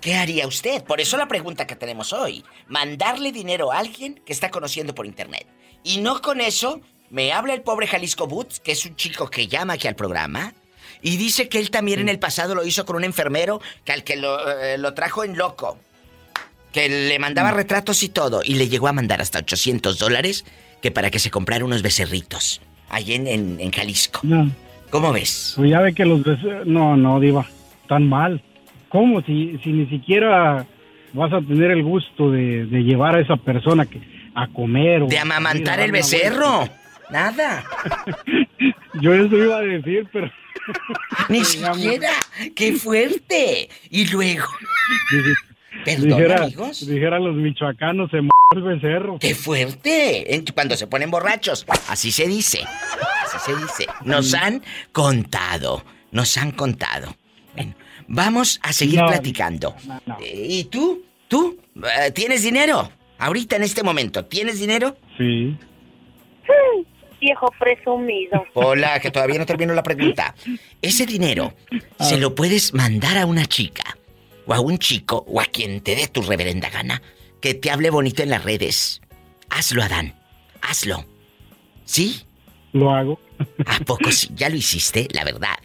¿qué haría usted? Por eso la pregunta que tenemos hoy. Mandarle dinero a alguien que está conociendo por internet. Y no con eso, me habla el pobre Jalisco Boots, que es un chico que llama aquí al programa. Y dice que él también en el pasado lo hizo con un enfermero que al que lo, eh, lo trajo en loco. Que le mandaba retratos y todo. Y le llegó a mandar hasta 800 dólares que para que se comprara unos becerritos. Allí en, en, en Jalisco. No. ¿Cómo ves? Pues ya ve que los becerritos... No, no, Diva. Tan mal. ¿Cómo? Si, si ni siquiera vas a tener el gusto de, de llevar a esa persona que, a comer o... De amamantar el becerro. Nada. Yo eso iba a decir, pero... Ni siquiera. ¡Qué fuerte! Y luego. Perdón, dijera, amigos. Dijeran los michoacanos, se m el becerro. ¡Qué fuerte! Cuando se ponen borrachos. Así se dice. Así se dice. Nos han contado. Nos han contado. Bueno, vamos a seguir no, platicando. No, no. ¿Y tú? ¿Tú? Uh, ¿Tienes dinero? Ahorita en este momento, ¿tienes dinero? Sí. viejo presumido. Hola, que todavía no termino la pregunta. Ese dinero se lo puedes mandar a una chica, o a un chico, o a quien te dé tu reverenda gana, que te hable bonito en las redes. Hazlo, Adán. Hazlo. ¿Sí? Lo hago. ¿A poco sí? ¿Ya lo hiciste? La verdad.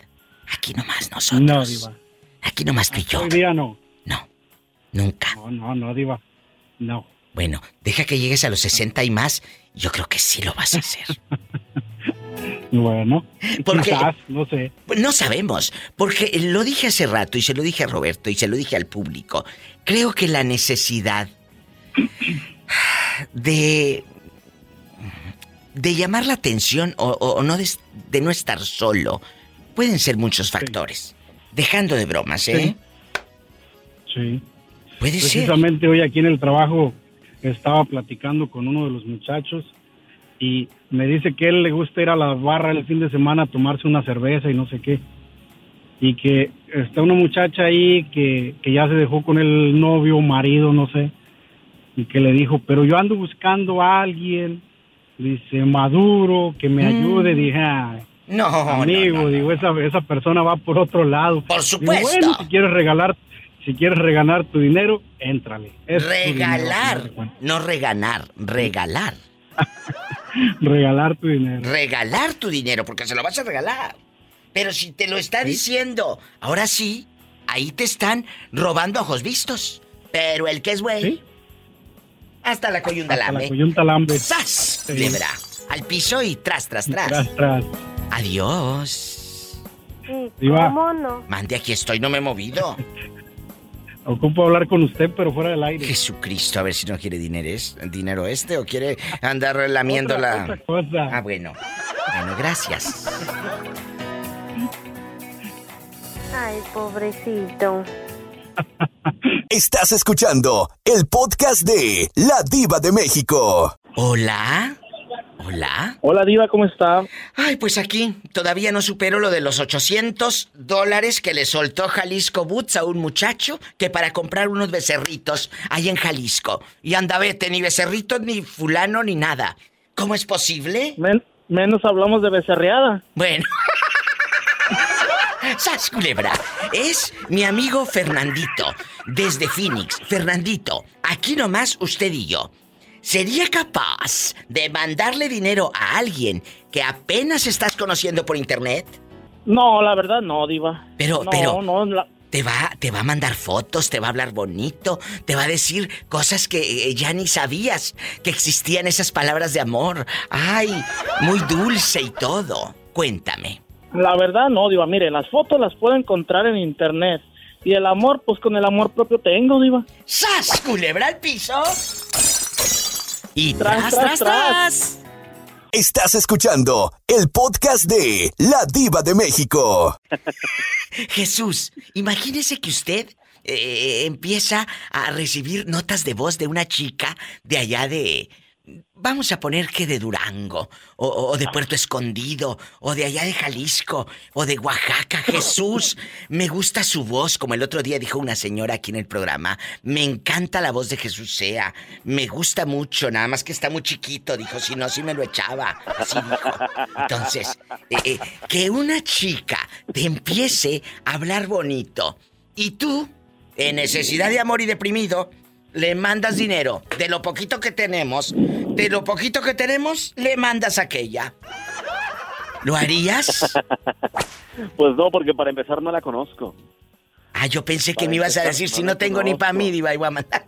Aquí nomás nosotros. No, Diva. Aquí nomás tú y yo. Hoy día no. No. Nunca. No, no, no, Diva. No. Bueno, deja que llegues a los 60 y más. Yo creo que sí lo vas a hacer. Bueno, porque quizás, no sé. No sabemos, porque lo dije hace rato y se lo dije a Roberto y se lo dije al público. Creo que la necesidad de de llamar la atención o, o no de, de, no estar solo pueden ser muchos factores. Sí. Dejando de bromas, ¿eh? Sí. sí. Puede Precisamente ser. hoy aquí en el trabajo estaba platicando con uno de los muchachos y me dice que él le gusta ir a la barra el fin de semana a tomarse una cerveza y no sé qué. Y que está una muchacha ahí que, que ya se dejó con el novio, marido, no sé. Y que le dijo, pero yo ando buscando a alguien, dice, maduro, que me ayude. Mm. Dije, Ay, no, amigo, no, no, digo, esa, esa persona va por otro lado. Por supuesto. Digo, bueno, si quieres regalar si quieres regalar tu dinero, éntrale. Es regalar, dinero, no regalar, regalar. regalar tu dinero. Regalar tu dinero, porque se lo vas a regalar. Pero si te lo está ¿Sí? diciendo, ahora sí, ahí te están robando ojos vistos. Pero el que es güey. ¿Sí? Hasta la coyuntalambre. Hasta la coyuntalambre. ¡Sas! Sí. Lebra. Al piso y tras, tras, tras. Tras, tras. Adiós. ¿Cómo no? Mande, aquí estoy, no me he movido. Ocupo hablar con usted, pero fuera del aire. Jesucristo, a ver si no quiere dinero, es, dinero este o quiere andar lamiendo otra, la. Otra cosa. Ah, bueno. Bueno, gracias. Ay, pobrecito. Estás escuchando el podcast de La Diva de México. Hola. Hola. Hola, Diva, ¿cómo está? Ay, pues aquí todavía no supero lo de los 800 dólares que le soltó Jalisco Boots a un muchacho que para comprar unos becerritos ahí en Jalisco. Y anda, vete, ni becerritos, ni fulano, ni nada. ¿Cómo es posible? menos hablamos de becerreada. Bueno. ¡Sas, culebra! Es mi amigo Fernandito, desde Phoenix. Fernandito, aquí nomás usted y yo. ¿Sería capaz de mandarle dinero a alguien que apenas estás conociendo por internet? No, la verdad no, diva. Pero, no, pero, no, te va, te va a mandar fotos, te va a hablar bonito, te va a decir cosas que eh, ya ni sabías que existían esas palabras de amor. Ay, muy dulce y todo. Cuéntame. La verdad no, diva. Mire, las fotos las puedo encontrar en internet. Y el amor, pues con el amor propio tengo, diva. ¡Sas, culebra al piso! Y tras, tras, tras, Estás escuchando el podcast de La Diva de México. Jesús, imagínese que usted eh, empieza a recibir notas de voz de una chica de allá de Vamos a poner que de Durango, o, de Puerto Escondido, o de allá de Jalisco, o de Oaxaca. Jesús, me gusta su voz, como el otro día dijo una señora aquí en el programa. Me encanta la voz de Jesús Sea. Me gusta mucho, nada más que está muy chiquito, dijo. Si no, si me lo echaba. Así dijo. Entonces, eh, eh, que una chica te empiece a hablar bonito y tú, en necesidad de amor y deprimido, le mandas dinero. De lo poquito que tenemos, de lo poquito que tenemos, le mandas aquella. ¿Lo harías? Pues no, porque para empezar no la conozco. Ah, yo pensé que me ibas a decir, si no tengo ni para mí, iba a mandar.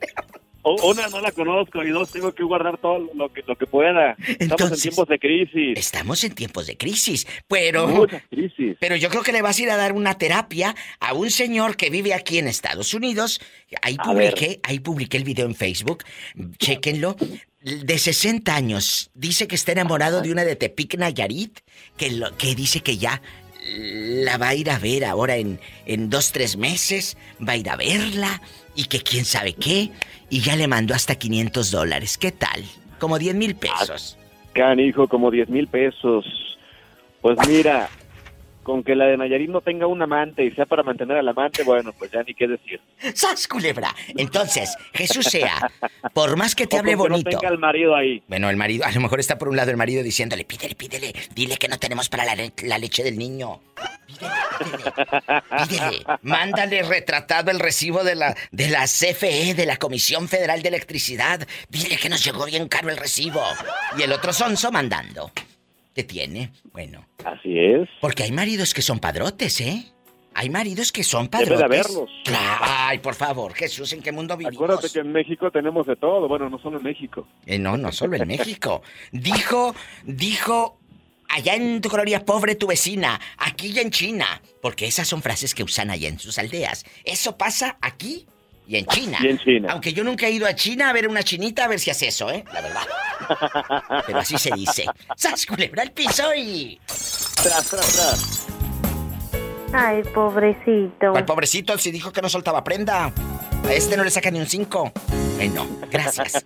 Una, no la conozco y dos, tengo que guardar todo lo que, lo que pueda. estamos en tiempos de crisis. Estamos en tiempos de crisis, pero... Muchas crisis. Pero yo creo que le vas a ir a dar una terapia a un señor que vive aquí en Estados Unidos. Ahí publiqué, ahí publiqué el video en Facebook. Chéquenlo. De 60 años. Dice que está enamorado de una de Tepic Nayarit. Que, lo, que dice que ya la va a ir a ver ahora en, en dos, tres meses. Va a ir a verla. Y que quién sabe qué y ya le mandó hasta 500 dólares. ¿Qué tal? Como 10 mil pesos. Canijo, como 10 mil pesos. Pues mira, con que la de Nayarit no tenga un amante y sea para mantener al amante, bueno, pues ya ni qué decir. ¡Sas, culebra! Entonces, Jesús sea, por más que te hable bonito. No tenga el marido ahí. Bueno, el marido, a lo mejor está por un lado el marido diciéndole, pídele, pídele, dile que no tenemos para la, la leche del niño. Pídele, Mándale retratado el recibo de la, de la CFE, de la Comisión Federal de Electricidad. Dile que nos llegó bien caro el recibo. Y el otro sonso mandando. ¿Qué tiene? Bueno. Así es. Porque hay maridos que son padrotes, ¿eh? Hay maridos que son padrotes. Debe de haberlos. Ay, por favor, Jesús, ¿en qué mundo vivimos? Acuérdate que en México tenemos de todo. Bueno, no solo en México. Eh, no, no solo en México. Dijo, dijo allá en tu colonia pobre tu vecina, aquí ya en China, porque esas son frases que usan allá en sus aldeas. Eso pasa aquí y en China. Y en China. Aunque yo nunca he ido a China a ver una chinita a ver si hace eso, ¿eh? La verdad. Pero así se dice. ¡Sas, culebra el piso y... Tras, tras, tras. Ay, pobrecito. Al pobrecito si dijo que no soltaba prenda. A este no le saca ni un 5. Ay, no. Gracias.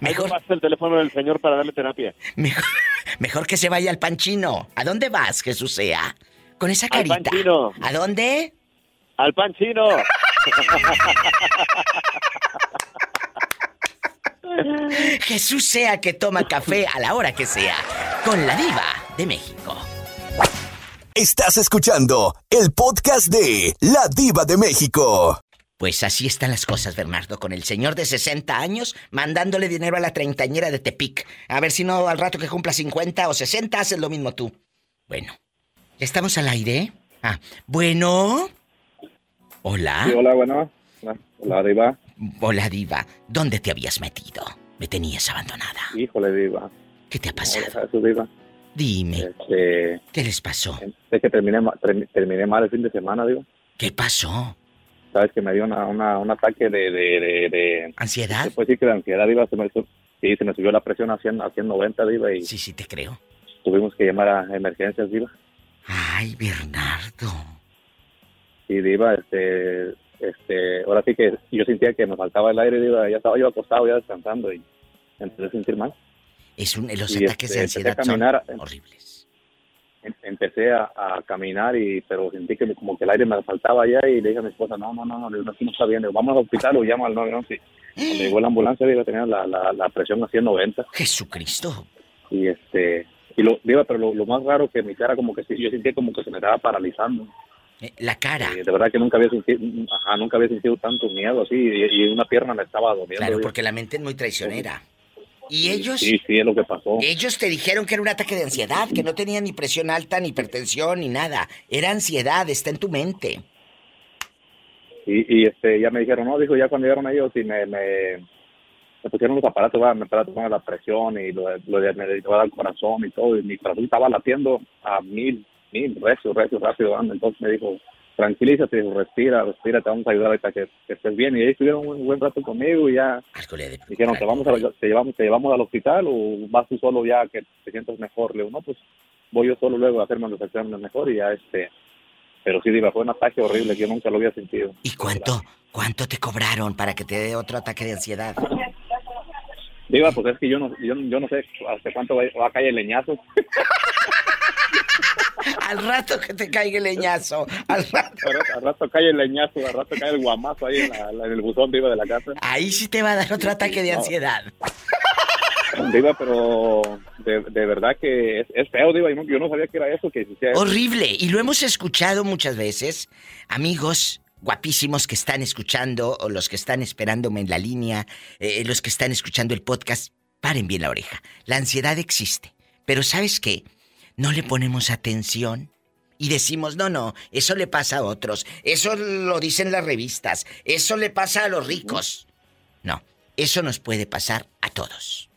Mejor. El teléfono del señor para darle terapia. Mejor, mejor que se vaya al panchino. ¿A dónde vas, Jesús sea? Con esa carita. Al panchino. ¿A dónde? Al panchino. Jesús sea que toma café a la hora que sea. Con la diva de México. Estás escuchando el podcast de La Diva de México. Pues así están las cosas, Bernardo, con el señor de 60 años mandándole dinero a la treintañera de Tepic. A ver si no al rato que cumpla 50 o 60 haces lo mismo tú. Bueno, ¿ya estamos al aire? Ah, bueno. Hola. Sí, hola, bueno. Hola, Diva. Hola, Diva. ¿Dónde te habías metido? Me tenías abandonada. Híjole, Diva. ¿Qué te ha pasado? Eso, diva? Dime. Este, ¿Qué les pasó? Es que terminé, terminé mal el fin de semana, Diva. ¿Qué pasó? sabes que me dio una, una, un ataque de, de, de, ansiedad se puede decir que de ansiedad iba se me sí se me subió la presión a 100, a 190 diva y sí sí te creo tuvimos que llamar a emergencias diva ay Bernardo sí diva este este ahora sí que yo sentía que me faltaba el aire diva ya estaba yo acostado ya descansando y empecé a sentir mal. Es un, los Y, ataques de este, a ansiedad son caminar, eh, horribles. em- empecé a, a caminar y pero sentí que como que el aire me faltaba allá y le dije a mi esposa no no no no, no, no está bien digo, vamos al hospital o llama al 911 cuando llegó la ambulancia digo tenía la, la, la presión a 190 Jesucristo. Y este y lo digo pero lo, lo más raro que mi cara como que sí, yo sentía como que se me estaba paralizando la cara Y de verdad que nunca había sentido ajá, nunca había sentido tanto miedo así y, y una pierna me estaba doliendo Claro, porque la mente es muy traicionera. Y ellos, sí sí es lo que pasó ellos te dijeron que era un ataque de ansiedad, que no tenía ni presión alta, ni hipertensión, ni nada. Era ansiedad, está en tu mente. Y, y este, ya me dijeron, no, dijo, ya cuando llegaron ellos y me, me, me pusieron los aparatos, me con la presión y lo, de- lo me dedicaba al corazón y todo, y mi corazón estaba latiendo a mil, mil, recio, recio, rápido, anda. entonces me dijo, tranquilízate, respira, respira, te vamos a ayudar ahorita que, que estés bien, y ahí estuvieron un buen rato conmigo y ya dijeron, te vamos, a, te, llevamos, te llevamos al hospital o vas tú solo ya que te sientas mejor, le digo, no, pues voy yo solo luego a hacerme los exámenes mejor y ya este, pero sí, digo, fue un ataque horrible que yo nunca lo había sentido. ¿Y cuánto, cuánto te cobraron para que te dé otro ataque de ansiedad? Diva, pues es que yo no, yo, yo no sé hasta cuánto va, va a caer el leñazo. Al rato que te caiga el leñazo. Al rato. Al rato, cae el leñazo, al rato cae el guamazo ahí en, la- la- en el buzón Diva de la casa. Ahí sí te va a dar otro ataque de No. ansiedad. Diva, pero de, de verdad que es, es feo, Diva. Yo no, sabía que era eso, que existía eso. Horrible. Y lo hemos escuchado muchas veces. Amigos guapísimos que están escuchando, o los que están esperándome en la línea, eh, los que están escuchando el podcast, paren bien la oreja. La ansiedad existe. Pero ¿sabes qué? No le ponemos atención. Y decimos, no, no, eso le pasa a otros. Eso lo dicen las revistas. Eso le pasa a los ricos. No, eso nos puede pasar a todos.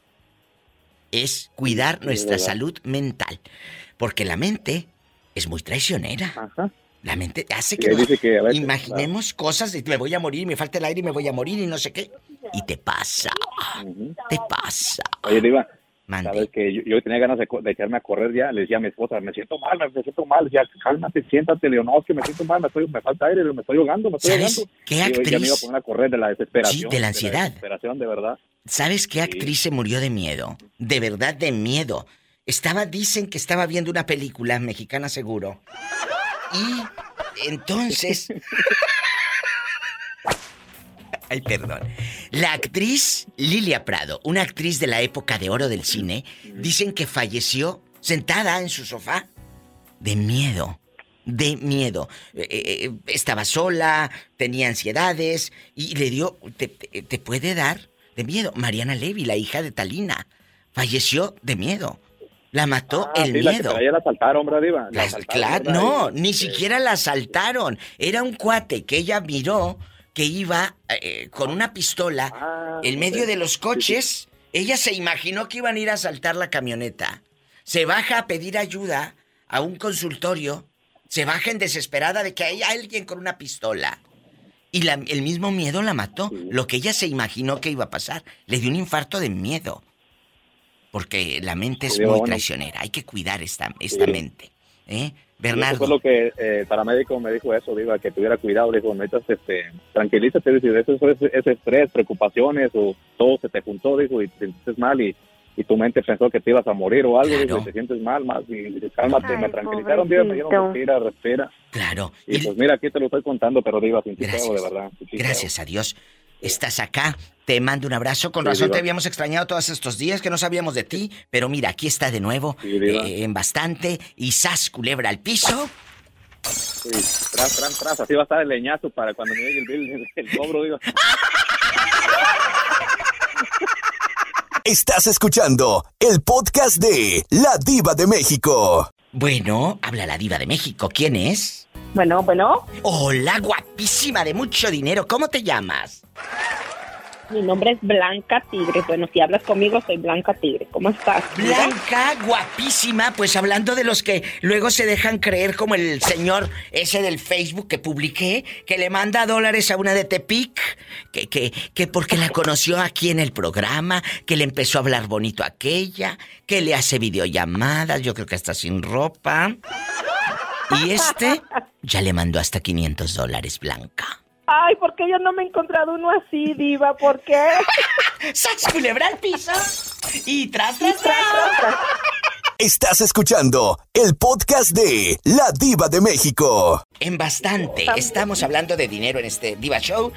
Es cuidar nuestra salud mental. Porque la mente es muy traicionera. La mente hace que, dice que veces, imaginemos cosas de me voy a morir, me falta el aire y me voy a morir y no sé qué. Y te pasa. Te pasa. Oye, Diva. Sabes que yo, yo tenía ganas de, de echarme a correr ya. Le decía a mi esposa, me siento mal, me siento mal. Ya, cálmate, siéntate. Le digo, no, es que me siento mal, me, estoy, me falta aire, me estoy ahogando, me estoy ¿Sabes ahogando. qué Y yo Ya me actriz? iba a poner a correr de la desesperación. Sí, de la ansiedad. desesperación, de verdad. ¿Sabes qué actriz se murió de miedo? De verdad de miedo. Estaba, dicen que estaba viendo una película mexicana seguro. Y entonces. Ay, perdón. La actriz Lilia Prado, una actriz de la época de oro del cine, dicen que falleció sentada en su sofá de miedo. De miedo. Eh, eh, estaba sola, tenía ansiedades y le dio. Te, te- te puede dar de miedo. Mariana Levy, la hija de Talina, falleció de miedo. La mató Ah, el sí, la que miedo. la asaltaron, ¿verdad, Diva? La La- asaltaron, claro, no, ni siquiera la asaltaron. Era un cuate que ella miró que iba eh, con una pistola Ah, en medio de los coches. Ella se imaginó que iban a ir a asaltar la camioneta. Se baja a pedir ayuda a un consultorio. Se baja en desesperada de que hay alguien con una pistola. Y la- el mismo miedo la mató. Lo que ella se imaginó que iba a pasar. Le dio un infarto de miedo. Porque la mente es muy traicionera. Hay que cuidar esta, esta mente. ¿Eh? Y Eso Bernardo. fue lo que eh, el paramédico me dijo eso, Diva, que tuviera cuidado, dijo, necesitas, este, tranquilízate, dice, eso es, es estrés, preocupaciones, o todo se te juntó, dijo, y te sientes mal, y, y tu mente pensó que te ibas a morir o algo, dijo, y te sientes mal, más, y dice, cálmate, me Ay, tranquilizaron, Diva, me dijeron, respira, respira. Claro. Y, pues mira, aquí te lo estoy contando, pero Diva, sin de verdad. Gracias a Dios. Estás acá. Te mando un abrazo. Con Sí, razón Diva. te habíamos extrañado todos estos días que no sabíamos de ti. Pero mira, aquí está de nuevo. Eh, en bastante. Y sas, culebra al piso. Sí, tras, tras, tras, así va a estar el leñazo para cuando me llegue el el cobro. Estás escuchando el podcast de La Diva de México. Bueno, habla la diva de México. ¿Quién es? Bueno, bueno. Hola, guapísima de mucho dinero. ¿Cómo te llamas? Mi nombre es Blanca Tigre. Bueno, si hablas conmigo, soy Blanca Tigre. ¿Cómo estás? Blanca, guapísima, pues hablando de los que luego se dejan creer como el señor ese del Facebook que publiqué, que le manda dólares a una de Tepic, que, que, que porque la conoció aquí en el programa, que le empezó a hablar bonito a aquella, que le hace videollamadas, yo creo que está sin ropa. Y este ya le mandó hasta 500 dólares, Blanca. Ay, ¿por qué yo no me he encontrado uno así, diva? ¿Por qué? ¡Sax culebra al piso! Y tras, tras, tras. Estás escuchando el podcast de La Diva de México. En bastante. Estamos hablando de dinero en este Diva Show.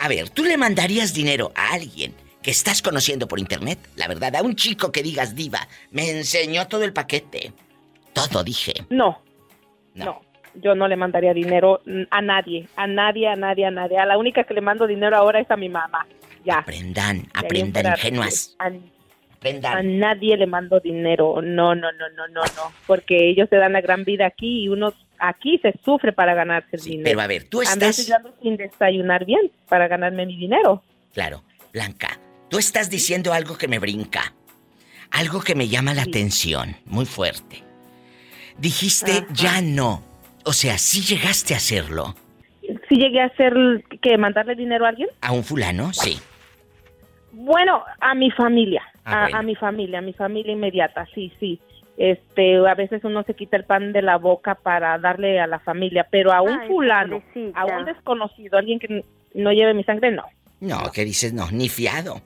A ver, ¿tú le mandarías dinero a alguien que estás conociendo por internet? La verdad, a un chico que digas Diva, me enseñó todo el paquete. Todo dije. No. No. Yo no le mandaría dinero a nadie, a nadie, a nadie, a nadie. A la única que le mando dinero ahora es a mi mamá. Ya. Aprendan, aprendan ingenuas. A, a nadie le mando dinero. No, no, no, no, no, no. Porque ellos se dan la gran vida aquí y uno aquí se sufre para ganarse el dinero. Pero a ver, tú estás. estudiando sin desayunar bien para ganarme mi dinero. Claro, Blanca, tú estás diciendo algo que me brinca. Algo que me llama la atención, muy fuerte. Dijiste ya no. O sea, sí llegaste a hacerlo. ¿Sí llegué a hacer que mandarle dinero a alguien? ¿A un fulano? Sí. Bueno, a mi familia, Ah, a, bueno. a mi familia, a mi familia inmediata, sí, sí. Este, a veces uno se quita el pan de la boca para darle a la familia, pero a un Ay, fulano, pobrecita. a un desconocido, alguien que no lleve mi sangre, no. No, ¿qué dices? No, ni fiado.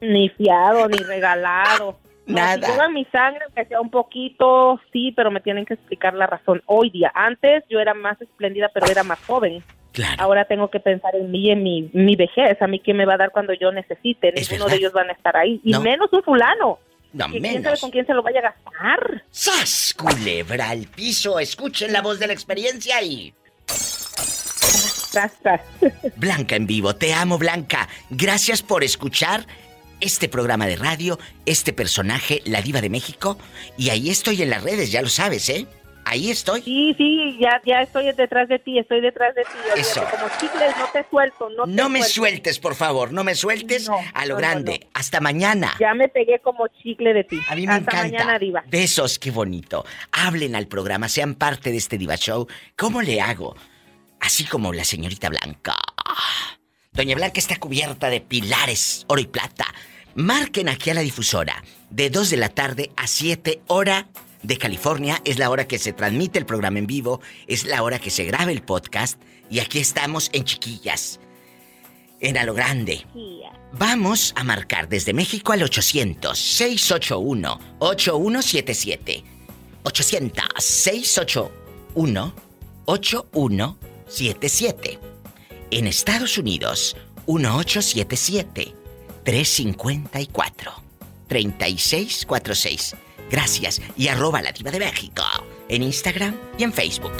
Ni fiado, ni regalado. No, Nada. Si llevan mi sangre, aunque sea un poquito, sí, pero me tienen que explicar la razón. Hoy día, antes yo era más espléndida, pero era más joven. Claro. Ahora tengo que pensar en mí, en mi, mi vejez, a mí qué me va a dar cuando yo necesite. Ninguno verdad. de ellos van a estar ahí, y No. menos un fulano. No, Que quién sabe menos. con quién se lo vaya a gastar. ¡Sas! Culebra al piso. Escuchen la voz de la experiencia y. Tras, tras. Blanca en vivo, te amo Blanca. Gracias por escuchar este programa de radio, este personaje, la diva de México. Y ahí estoy en las redes, ya lo sabes, ¿eh? Ahí estoy. Sí, sí, ya, ya estoy detrás de ti, estoy detrás de ti. Eso. Como chicles, no te suelto, no te No me suelto. sueltes, por favor, no me sueltes a lo no, no, grande. Hasta mañana. Ya me pegué como chicle de ti. A mí me Hasta encanta. mañana, diva. Besos, qué bonito. Hablen al programa, sean parte de este Diva Show. ¿Cómo le hago? Así como la señorita Blanca. Doña Blanca está cubierta de pilares, oro y plata. Marquen aquí a la difusora. De 2 de la tarde a 7 hora de California es la hora que se transmite el programa en vivo, es la hora que se graba el podcast y aquí estamos en Chiquillas. En A lo Grande. Vamos a marcar desde México al 800-681-8177. 800-681-8177. En Estados Unidos, 1877-354-3646. Gracias y arroba la diva de México en Instagram y en Facebook.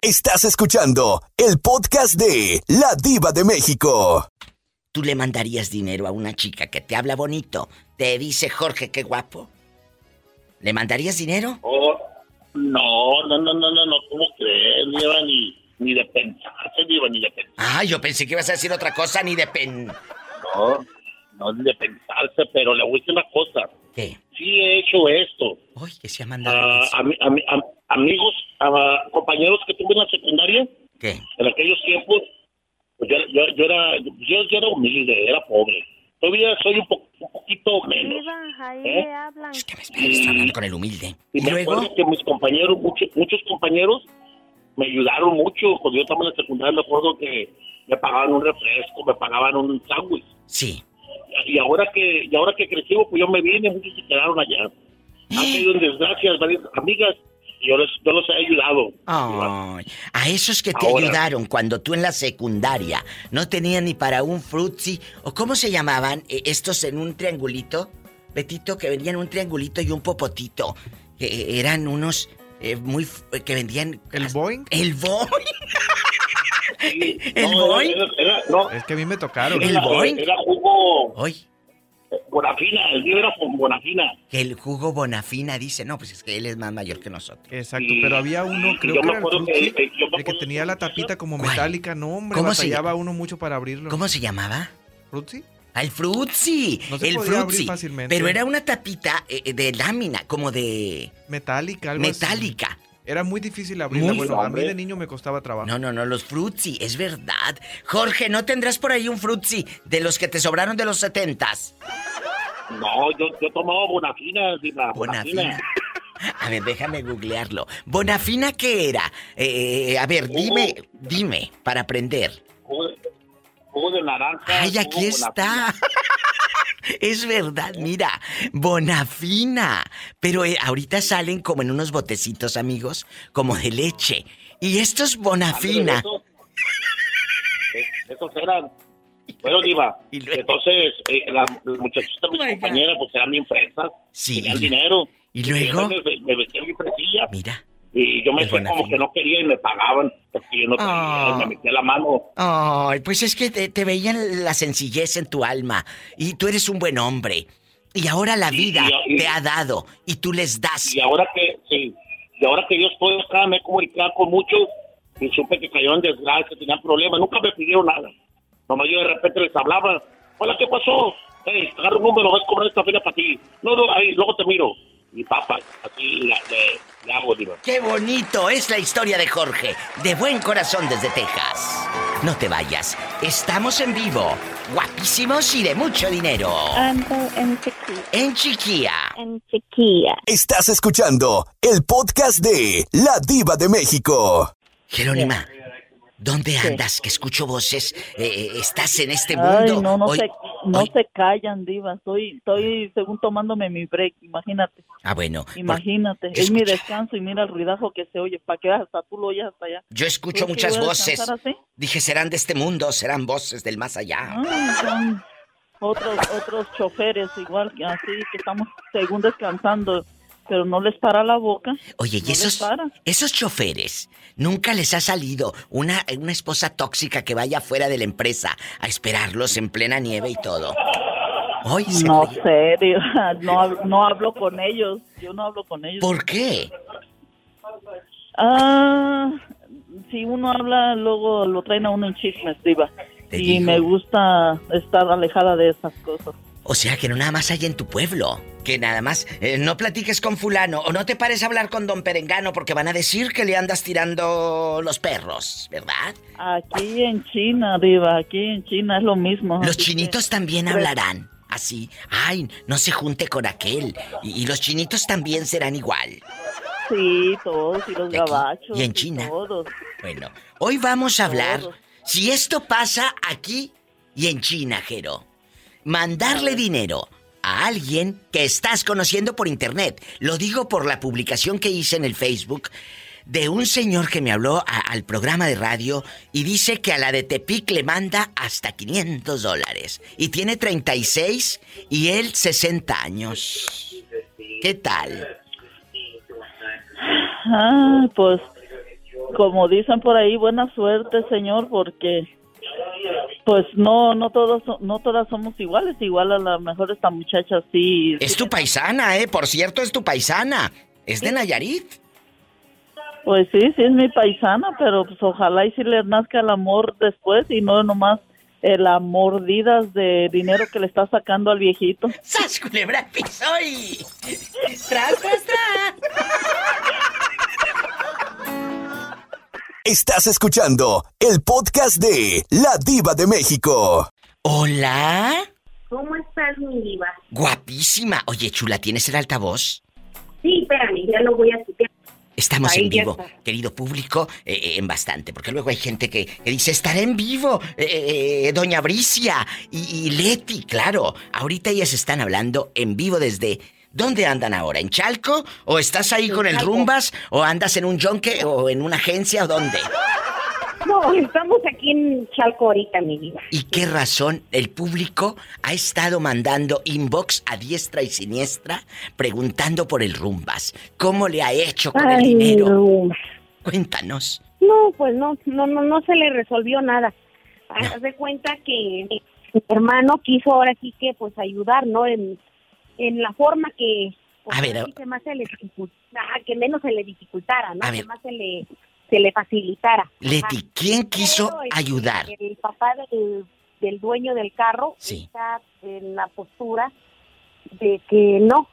Estás escuchando el podcast de La Diva de México. ¿Tú le mandarías dinero a una chica que te habla bonito? Te dice Jorge, qué guapo. ¿Le mandarías dinero? Oh, no, no, no, no, no, no, ¿cómo crees? Ni iba ni, ni de pensarse, ni iba ni de pensar. Ah, yo pensé que ibas a decir otra cosa, ni de pen... No, no ni de pensarse, pero le voy a decir una cosa. ¿Qué? Sí he hecho esto. Uy, que se ha mandado. Ah, ami- ami- am- amigos, compañeros que tuve en la secundaria, ¿Qué? en aquellos tiempos, pues yo, yo, yo era, yo, yo era humilde, era pobre. Todavía soy un, po- un poquito menos. ahí ¿Eh? le hablan. Estoy hablando con el humilde. Y me acuerdo que mis compañeros, muchos, muchos compañeros, me ayudaron mucho. Cuando yo estaba en la secundaria, me acuerdo que me pagaban un refresco, me pagaban un sándwich. Sí. Y ahora que y ahora que crecí, pues yo me vine, muchos se quedaron allá. Han caído en desgracias varias amigas yo, les, yo los he ayudado. Ay, a esos que te Ahora. ayudaron cuando tú en la secundaria no tenías ni para un frutzi, o cómo se llamaban eh, estos en un triangulito, Betito, que vendían un triangulito y un popotito, que eh, eran unos eh, muy f- que vendían ¿El Boeing? el Boeing. el No, Boeing. era- era- no, Es que a mí me tocaron. El Boeing. Era jugo Hoy. Bonafina, el mío era con Bonafina. Que el jugo Bonafina dice, no, pues es que él es más mayor que nosotros. Exacto, pero había uno, creo yo que era el eh, yo me el que tenía la tapita como metálica. No, hombre, ¿Cómo se batallaba uno mucho para abrirlo. ¿Cómo se llamaba? ¿Fruitsy? Al Frutzi. No se el fácilmente. Pero era una tapita eh, de lámina, como de. Metálica, algo así. Era muy difícil abrirla. Muy bueno, a mí de niño me costaba trabajo. No, no, no, los Frutzi, es verdad. Jorge, ¿no tendrás por ahí un Frutzi de los que te sobraron de los setentas? No, yo, yo tomaba Bonafina, Diva, Bonafina. Bonafina. A ver, déjame googlearlo. ¿Bonafina qué era? Eh, a ver, dime, dime, para aprender. Jugo de, naranja. ¡Ay, aquí está! Es verdad, mira, Bonafina. Pero eh, ahorita salen como en unos botecitos, amigos, como de leche. Y esto es Bonafina. Esos eran. Bueno, Diva. Entonces, eh, las muchachitas, mis compañeras, pues eran bien fresas. Sí. Tenían dinero. ¿Y luego? Me, me vestían bien fresilla. Mira. Y yo me hacía como que no quería y me pagaban porque yo no quería, Ah. me metía la mano. Ay, pues es que te, te veían la sencillez en tu alma. Y tú eres un buen hombre. Y ahora la vida y- y- te ha dado. Y tú les das. Y ahora que, sí, y ahora que yo estoy acá, me he comunicado con muchos y supe que cayeron en desgracia, tenían problemas, nunca me pidieron nada. Nomás yo de repente les hablaba, hola, ¿qué pasó? Hey, agarra un número, vas a cobrar esta feria para ti. No, no, ahí, luego te miro. Y papá, así le hago, digo. ¡Qué bonito es la historia de Jorge! De buen corazón desde Texas. No te vayas. Estamos en vivo. Guapísimos y de mucho dinero. Ando en chiquilla. En Chiquía. En chiquilla. Estás escuchando el podcast de La Diva de México. Jerónima, ¿dónde andas? Que escucho voces. Eh, ¿Estás en este Ay, mundo? no, no, Hoy- se, no hoy- se callan, diva. Estoy, estoy según tomándome mi break, imagínate. Ah, bueno. Imagínate, es mi descanso y mira el ruidajo que se oye, para que hasta tú lo oyes hasta allá. Yo escucho ¿Crees que muchas voces. Dije, serán de este mundo, serán voces del más allá. Ah, son otros, otros choferes igual, que así que estamos según descansando, pero no les para la boca. Oye, no ¿y esos, esos choferes nunca les ha salido una, una esposa tóxica que vaya fuera de la empresa a esperarlos en plena nieve y todo? Hoy se No ríe. sé, no, no hablo con ellos, yo no hablo con ellos. ¿Por qué? Ah, si uno habla, luego lo traen a uno en chismes, diva. Y digo. me gusta estar alejada de esas cosas. O sea, que no nada más hay en tu pueblo. Que nada más eh, no platiques con fulano o no te pares a hablar con don Perengano porque van a decir que le andas tirando los perros, ¿verdad? Aquí en China, diva, aquí en China es lo mismo. Los que- chinitos también hablarán. Así, ay, no se junte con aquel. Y, y los chinitos también serán igual. Sí, todos, y los gabachos. y en China. Todos. Bueno, hoy vamos a hablar Todos. si esto pasa aquí y en China, Jero. Mandarle dinero a alguien que estás conociendo por internet. Lo digo por la publicación que hice en el Facebook de un señor que me habló al programa de radio y dice que a la de Tepic le manda hasta 500 dólares. Y tiene 36 y él 60 años. ¿Qué tal? Ah, pues, como dicen por ahí, buena suerte, señor, porque pues no no todos no todas somos iguales, igual a lo mejor esta muchacha sí. Es tu paisana, ¿eh? Por cierto, es tu paisana. Es de Nayarit. Pues sí, sí es mi paisana, pero pues ojalá y si le nazca el amor después y no nomás las mordidas de dinero que le está sacando al viejito. ¡Sas, culebra al piso y... ¡Tras, tras, tras! Estás escuchando el podcast de La Diva de México. Hola. ¿Cómo estás, mi diva? Guapísima. Oye, chula, ¿tienes el altavoz? Sí, espérame, ya lo voy a quitar. Estamos Ahí en vivo, está. querido público, eh, eh, en bastante, porque luego hay gente que, que dice, estaré en vivo, eh, eh, Doña Bricia y, y Leti, claro, ahorita ellas están hablando en vivo desde... ¿Dónde andan ahora? ¿En Chalco? ¿O estás ahí con el. Rumbas? ¿O andas en un yonque? ¿O en una agencia? ¿O dónde? No, estamos aquí en Chalco ahorita, mi diva. ¿Y qué razón el público ha estado mandando inbox a diestra y siniestra preguntando por el Rumbas? ¿Cómo le ha hecho con el dinero? no. Cuéntanos. No, pues no, no, no, no se le resolvió nada. Haz de cuenta que mi hermano quiso ahora sí que pues ayudar, ¿no? En, en la forma que pues, A ver, que más se le dificultara, que menos se le dificultara, ¿no? A Que ver. más se le, se le facilitara. Leti, Ajá. ¿quién quiso Pero, ayudar? El papá del, del dueño del carro Sí. está en la postura de que no,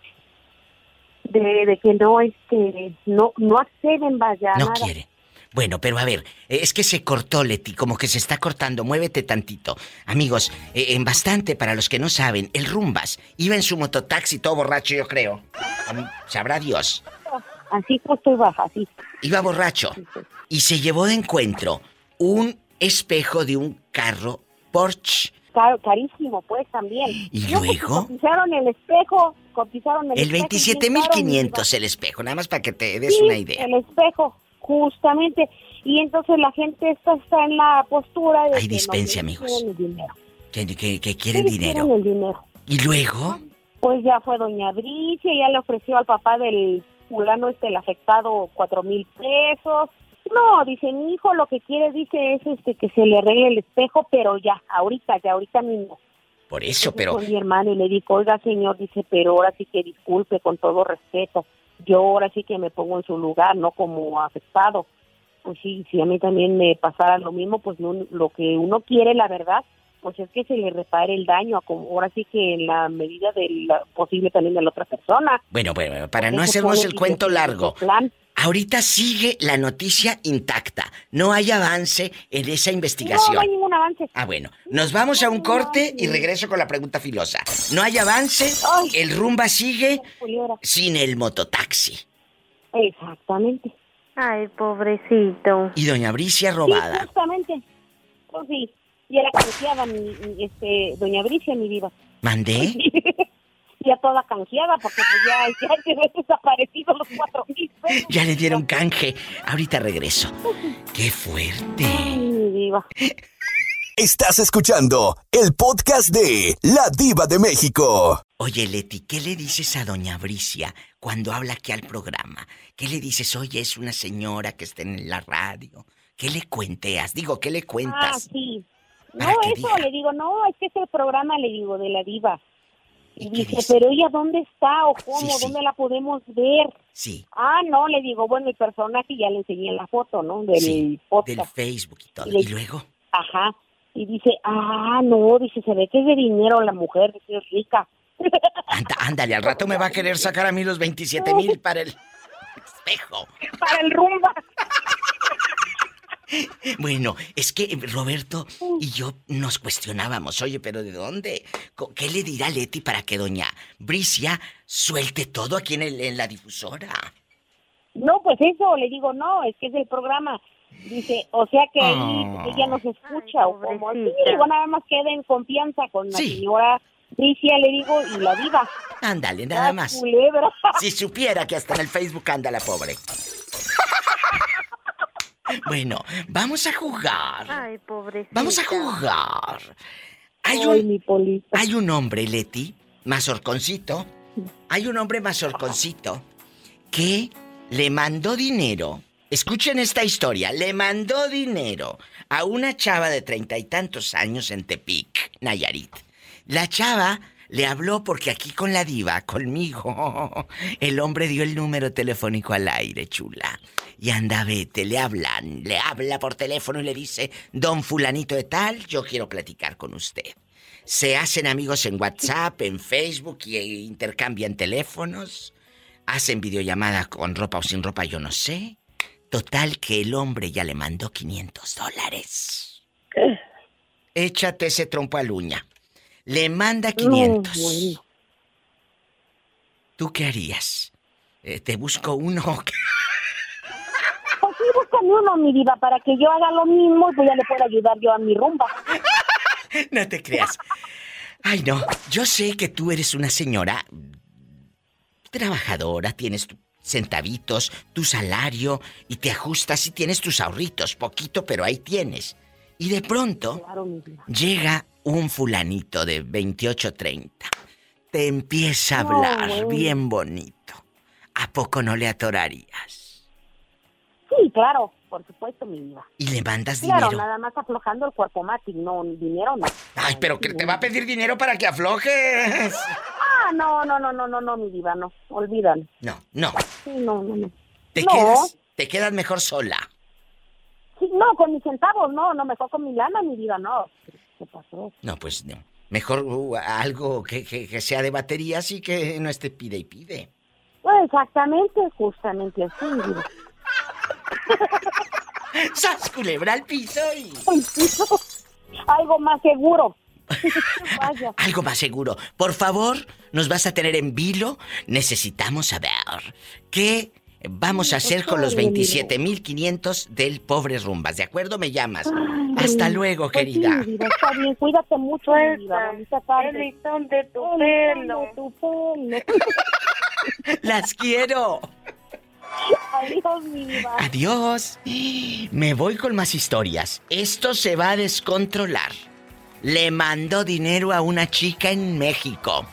de, de que no, este, no, no acceden, vaya, No nada. quiere. Bueno, pero a ver, eh, es que se cortó, Leti, como que se está cortando. Muévete tantito. Amigos, eh, en bastante, para los que no saben, el Rumbas iba en su mototaxi todo borracho, yo creo. Sabrá Dios. Así justo iba, así. Iba borracho. Y se llevó de encuentro un espejo de un carro Porsche. Caro, carísimo, pues, también. ¿Y No, luego? cotizaron el espejo, cotizaron el, El espejo. y bien caro, mi 27.500 el espejo, nada más para que te des Sí, una idea. el espejo, justamente. Y entonces la gente está, está en la postura de Ay, que no dispense, quieren amigos. el dinero. Que, que- que quieren Sí, dinero. quieren el dinero. ¿Y luego? Pues ya fue doña Bricia, ya le ofreció al papá del fulano este, el afectado, cuatro mil pesos. No, dice, mi hijo lo que quiere, dice, es este que se le arregle el espejo, pero ya, ahorita, ya, ahorita mismo. Por eso, Entonces, pero... Con mi hermano y le dijo, oiga, señor, dice, pero ahora sí que disculpe, con todo respeto. Yo ahora sí que me pongo en su lugar, no como afectado. Pues sí, si a mí también me pasara lo mismo, pues no, lo que uno quiere, la verdad, pues es que se le repare el daño, a como ahora sí que en la medida de la posible también de la otra persona. Bueno, bueno, para Por no hacernos el cuento largo. plan. Ahorita sigue la noticia intacta. No hay avance en esa investigación. no hay ningún avance. Ah, bueno. Nos vamos a un corte y regreso con la pregunta filosa. No hay avance, el rumba sigue sin el mototaxi. Exactamente. Ay, pobrecito. Y doña Bricia Sí, robada. justamente. Pues sí. Y era canjeada, mi, mi, este, doña Bricia, mi viva. ¿Mandé? ya toda canjeada, porque pues ya, ya se ve desaparecido los cuatro mil pesos. Ya le dieron canje. Ahorita regreso. ¡Qué fuerte! Ay, mi viva. Estás escuchando el podcast de La Diva de México. Oye, Leti, ¿qué le dices a doña Bricia cuando habla aquí al programa? ¿Qué le dices? Oye, es una señora que está en la radio. ¿Qué le cuenteas? Digo, ¿qué le Ah, cuentas? sí. No, eso, diga. le digo, no, es que es el programa, le digo, de la diva. Y, dice, dice? pero ella, ¿dónde está o cómo? Sí, sí. ¿Dónde la podemos ver? Sí. Ah, no, le digo, bueno, el personaje ya le enseñé la foto, ¿no? Del Sí, podcast. Del Facebook y todo. Y le- ¿Y luego? Ajá. Y dice, ah, no, dice, se ve que es de dinero la mujer, dice, es rica. Anda, ándale, al rato me va a querer sacar a mí los 27 mil para el espejo. Para el rumba. Bueno, es que Roberto y yo nos cuestionábamos, oye, pero ¿de dónde? ¿Qué le dirá Leti para que doña Bricia suelte todo aquí en, el- en la difusora? No, pues eso, le digo, no, es que es del programa. Dice, o sea que ahí Ah. ella nos escucha o como digo, nada más queda en confianza con la Sí. señora Tricia, le digo, y la diva. Ándale, nada más. culebra. Si supiera que hasta en el Facebook anda la pobre. Bueno, vamos a jugar. Ay, pobrecito. Vamos a jugar. Hay Ay, un, mi hay un hombre, Leti, mazorconcito. Hay un hombre mazorconcito que le mandó dinero. Escuchen esta historia. Le mandó dinero a una chava de treinta y tantos años en Tepic, Nayarit. La chava le habló porque aquí con la diva, conmigo, el hombre dio el número telefónico al aire, chula. Y anda, vete, le hablan, le habla por teléfono y le dice, don fulanito de tal, yo quiero platicar con usted. Se hacen amigos en WhatsApp, en Facebook y e intercambian teléfonos. Hacen videollamada con ropa o sin ropa, yo no sé. Total que el hombre ya le mandó 500 dólares. Échate ese trompo a uña. Le manda 500. bueno. ¿Tú qué harías? Eh, ¿Te busco uno? Búscame uno, mi diva, para que yo haga lo mismo y pues ya le pueda ayudar yo a mi rumba. no te creas. Ay, no. Yo sé que tú eres una señora trabajadora, tienes tus centavitos, tu salario y te ajustas y tienes tus ahorritos, poquito, pero ahí tienes. Y de pronto Claro, llega un fulanito de 28, 30. Te empieza a hablar bien bonito. ¿A poco no le atorarías? Sí, claro, por supuesto, mi diva. Y le mandas Claro, dinero. nada más aflojando el cuerpo mático, no, dinero no. Ay, pero que te va a pedir dinero para que aflojes. Ah, no, no, no, no, no, no, mi diva, no, olvídalo. No, no. Sí, no, no, no. Te No. quedas, te quedas mejor sola. Sí, no, con mis centavos, no, no, mejor con mi lana, mi diva, no. ¿Qué pasó? No, pues no. Mejor uh, algo que, que- que sea de baterías y que no esté pide y pide. Pues exactamente, justamente así, mi diva. ¡Sas, culebra al piso y... Algo más seguro. Vaya. Algo más seguro. Por favor, nos vas a tener en vilo. Necesitamos saber qué vamos a hacer con los 27.500 del pobre Rumbas. ¿De acuerdo? Me llamas. Hasta luego, Pues sí, querida. Diva, está bien, cuídate mucho, mi Diva, bonita tarde. El listón de tu El pelo. listón de tu pelo. Las quiero. Adiós, mi Diva. Adiós. Me voy con más historias. Esto se va a descontrolar. Le mandó dinero a una chica en México.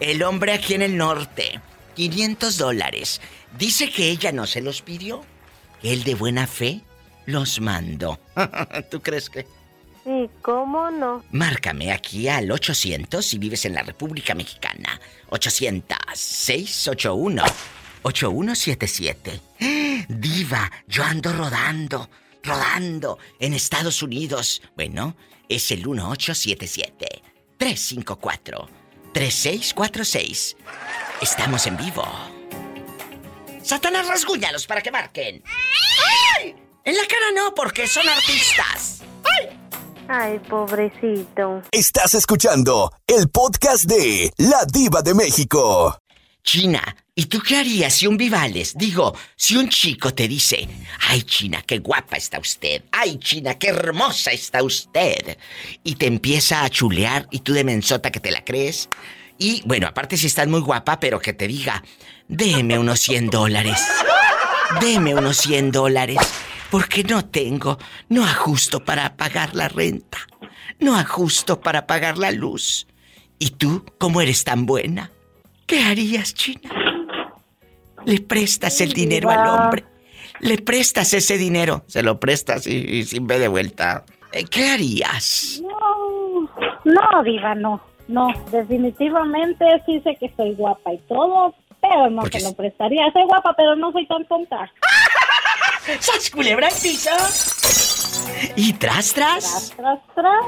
El hombre aquí en el norte. 500 dólares. Dice que ella no se los pidió. Que él de buena fe los mandó. ¿Tú crees que? Sí, ¿cómo no? Márcame aquí al 800 si vives en la República Mexicana. 800-681-8177. Diva, yo ando rodando, rodando en Estados Unidos. Bueno, es el 1877-354-3646. Estamos en vivo. Satanás, rasguñalos para que marquen. ¡Ay! En la cara no, porque son artistas. Ay, pobrecito. Estás escuchando el podcast de La Diva de México. China, ¿y tú qué harías si un Vivales, digo, si un chico te dice, ay China, qué guapa está usted, ay China, qué hermosa está usted, y te empieza a chulear y tú de mensota que te la crees, y bueno, aparte si estás muy guapa, pero que te diga, deme unos 100 dólares, deme unos 100 dólares, porque no tengo, no ajusto para pagar la renta, no ajusto para pagar la luz, y tú, ¿cómo eres tan buena? ¿Qué harías, China? Le prestas el dinero al hombre. Le prestas ese dinero. Se lo prestas y, y sin ver de vuelta. Eh, ¿Qué harías? No, no, Diva, no. No, definitivamente sí sé que soy guapa y todo, pero no Porque se lo es- prestaría. Soy guapa, pero no soy tan tonta. ¡Sas culebra! Y tras, tras. Tras, tras.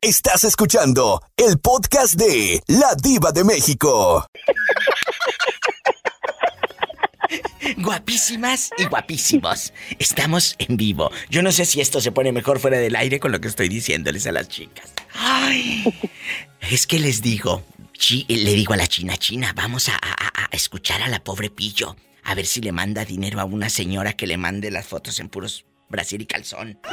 Estás escuchando el podcast de La Diva de México. Guapísimas y guapísimos. Estamos en vivo. Yo no sé si esto se pone mejor fuera del aire con lo que estoy diciéndoles a las chicas. Ay, es que les digo, chi- le digo a la china china, vamos a, a- a escuchar a la pobre pillo. A ver si le manda dinero a una señora que le mande las fotos en puros Brasil y calzón.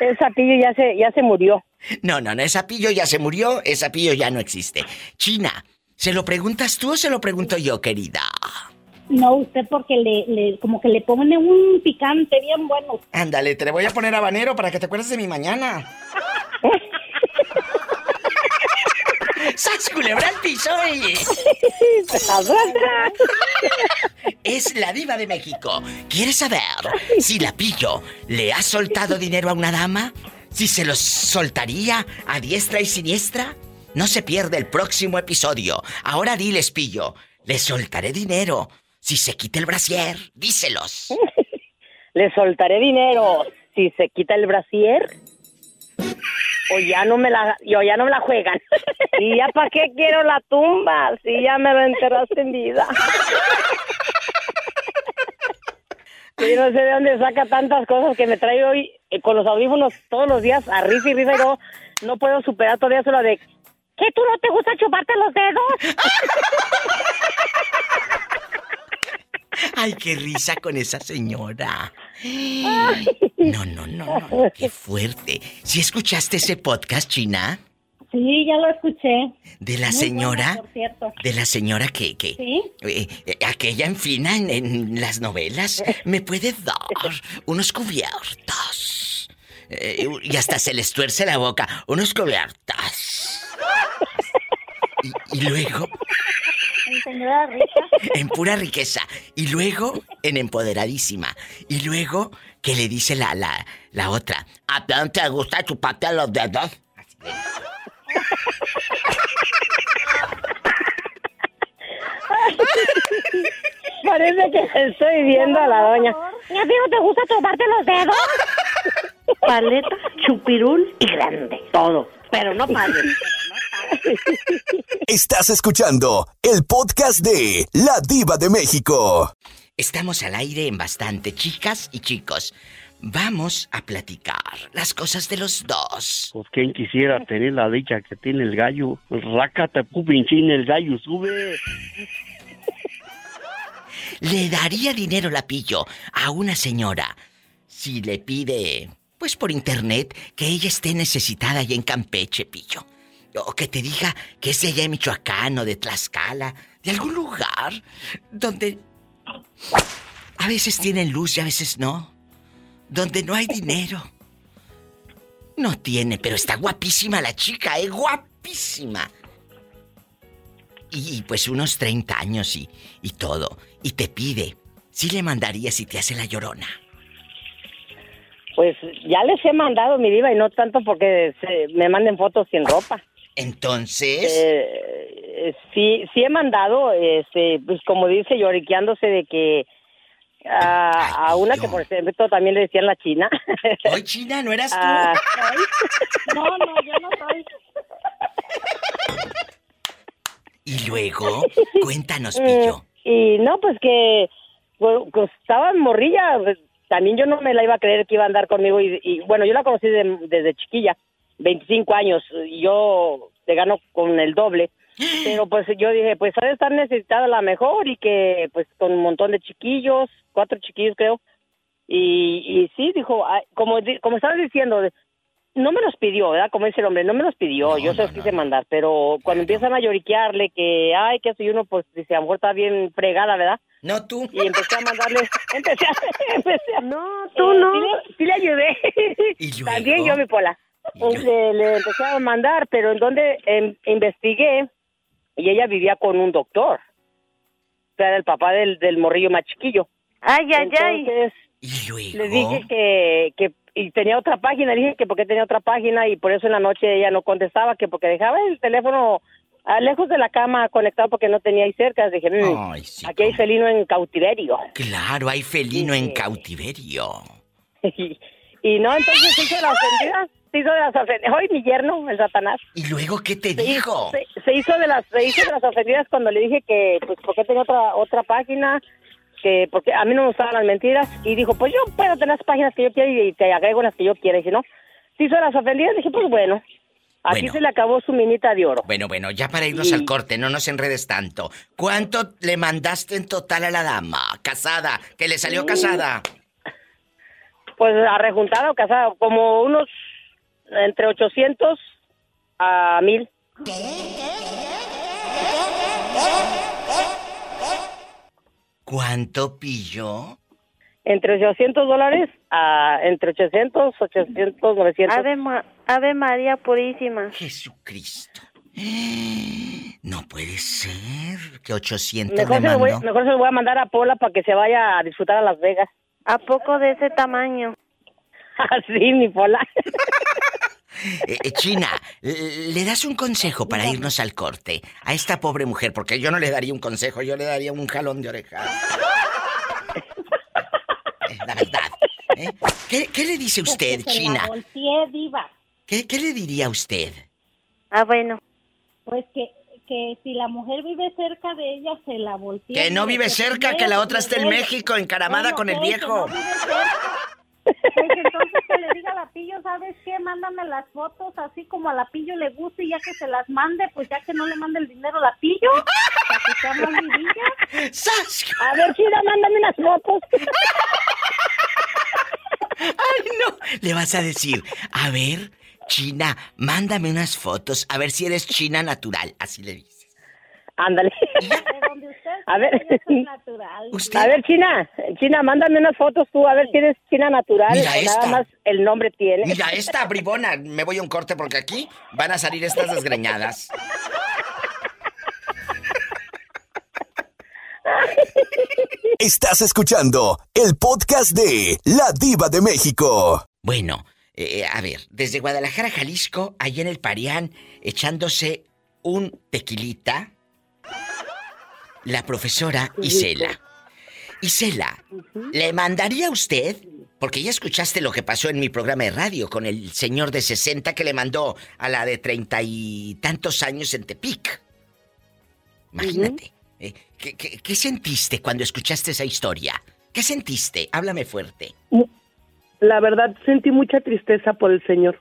Esa pillo ya se, ya se murió. No, no, no, esa pillo ya se murió, esa pillo ya no existe. China, ¿se lo preguntas tú o se lo pregunto yo, querida? No, usted porque le, le, como que le pone un picante bien bueno. Ándale, te le voy a poner habanero para que te acuerdes de mi mañana. ¡Sas culebra al piso y... Es la diva de México. ¿Quieres saber si la pillo le ha soltado dinero a una dama? ¿Si se los soltaría a diestra y siniestra? No se pierde el próximo episodio. Ahora diles, pillo, le soltaré dinero. Si se quita el brasier, díselos. Le soltaré dinero si se quita el brasier. O ya no me la, ya no la juegan. ¿Y ya para qué quiero la tumba? Si ya me lo enterraste en vida. Yo no sé de dónde saca tantas cosas que me trae hoy eh, con los audífonos todos los días a risa y risa y no, no puedo superar todavía solo de ¿que tú no te gusta chuparte los dedos? Ay, qué risa con esa señora. No, no, no, no, qué fuerte. ¿Sí escuchaste ese podcast, China? Sí, ya lo escuché. De la Muy señora. bueno, por cierto. De la señora que, que Sí. eh, eh, aquella en fina en, en las novelas me puede dar unos cubiertos. Eh, y hasta se les tuerce la boca. Unos cubiertos. Y, y luego, En pura riqueza. Y luego, en empoderadísima. Y luego, que le dice la, la, la otra. ¿A ti no te gusta chuparte los dedos? Parece que estoy viendo a la doña. ¿Y a ti no te gusta chuparte los dedos? Paleta, chupirul y grande. Todo. Pero no pague. Estás escuchando el podcast de La Diva de México. Estamos al aire en bastante, chicas y chicos. Vamos a platicar las cosas de los dos. Pues quien quisiera tener la dicha que tiene el gallo. Rácate, pupinchín, el gallo sube. ¿Le daría dinero la pillo a una señora si le pide, pues por internet, que ella esté necesitada allá en Campeche, pillo? O que te diga que es de allá de Michoacán o de Tlaxcala, de algún lugar donde a veces tienen luz y a veces no. Donde no hay dinero. No tiene, pero está guapísima la chica, ¿eh? Guapísima. Y, pues unos 30 años y, y todo. Y te pide, si le mandaría si te hace la llorona. Pues ya les he mandado mi diva y no tanto porque me manden fotos sin ropa. Entonces. Eh, sí, sí he mandado, este, pues como dice, lloriqueándose de que a una que por ejemplo también le decían la China. Hoy China, ¿no eras tú? Ah, no, no, yo no soy. Y luego, cuéntanos, Pillo. Y no, pues que pues, pues, estaba en morrilla, pues, también yo no me la iba a creer que iba a andar conmigo y, bueno, yo la conocí desde chiquilla, 25 años, y yo te gano con el doble. Pero pues yo dije, pues ha de estar necesitada la mejor y que pues con un montón de chiquillos, cuatro chiquillos creo. Y, y sí, dijo, como, como estabas diciendo, no me los pidió, ¿verdad? Como dice el hombre, no me los pidió, yo se los quise mandar, pero cuando empiezan a lloriquearle que, ay, que soy uno, pues dice, a lo mejor está bien fregada, ¿verdad? No, tú. Y empecé a mandarle, empecé a, empecé a, no, tú no. Sí, le, ayudé. También yo, mi pola. Le, le, empecé a mandar, pero en donde em, investigué, y ella vivía con un doctor. O sea, era el papá del, del morrillo más chiquillo. Ay, ay, Entonces, ¿Y le dije que, que y tenía otra página, le dije que porque tenía otra página y por eso en la noche ella no contestaba, que porque dejaba el teléfono ah, lejos de la cama conectado porque no tenía ahí cerca. Dije, mm, aquí hay felino en cautiverio. Claro, hay felino en cautiverio. y, no, entonces se hizo la ofendida, se hizo de las ofendidas. Hoy mi yerno, el satanás. ¿Y luego qué te dijo? Se, hizo de las, se hizo de las ofendidas cuando le dije que, pues, porque tenía otra, otra página que porque a mí no me gustaban las mentiras y dijo, pues yo puedo tener las páginas que yo quiera y te agrego las que yo quiera. Y si no, si son las ofendidas, dije, pues bueno. Aquí se le acabó su minita de oro. Bueno, bueno, ya para irnos al corte, no nos enredes tanto. ¿Cuánto le mandaste en total a la dama? Casada, que le salió casada. Pues arrejuntada o casada, como unos entre 800 a 1000. ¿Cuánto pillo? Entre 800 dólares a entre 800, 800, 900. Ave, Ave María Purísima. Jesucristo. No puede ser que 800 mejor, le se voy, mejor se lo voy a mandar a Pola para que se vaya a disfrutar a Las Vegas. ¿A poco de ese tamaño? Así, mi Pola. Eh, eh, China, ¿le das un consejo para irnos al corte a esta pobre mujer? Porque yo no le daría un consejo, yo le daría un jalón de oreja. la verdad. ¿eh? ¿Qué, le dice usted, China? ¿Qué, ¿Qué le diría usted? Ah, bueno. Pues que, que si la mujer vive cerca de ella, se la voltea. Que no vive cerca, que la otra está en México, encaramada con el viejo. Pues entonces que le diga a la pillo, ¿sabes qué? Mándame las fotos así como a la pillo le guste y ya que se las mande, pues ya que no le mande el dinero a la pillo, para que sea más A ver, Chida, mándame unas fotos. Ay, no. Le vas a decir, a ver, China, mándame unas fotos, a ver si eres China natural. Así le dices. Ándale. A ver. ¿Usted? A ver, China, China, mándame unas fotos tú, a ver si eres China natural Mira o nada más el nombre tiene. Mira, esta bribona, me voy a un corte porque aquí van a salir estas desgreñadas. Estás escuchando el podcast de La Diva de México. Bueno, eh, a ver, desde Guadalajara, Jalisco, allá en el Parián, echándose un tequilita, la profesora Isela. Isela, ¿le mandaría a usted? Porque ya escuchaste lo que pasó en mi programa de radio con el señor de 60 que le mandó a la de treinta y tantos años en Tepic. Imagínate. Eh, ¿qué, sentiste cuando escuchaste esa historia? ¿Qué sentiste? Háblame fuerte. La verdad, sentí mucha tristeza por el señor.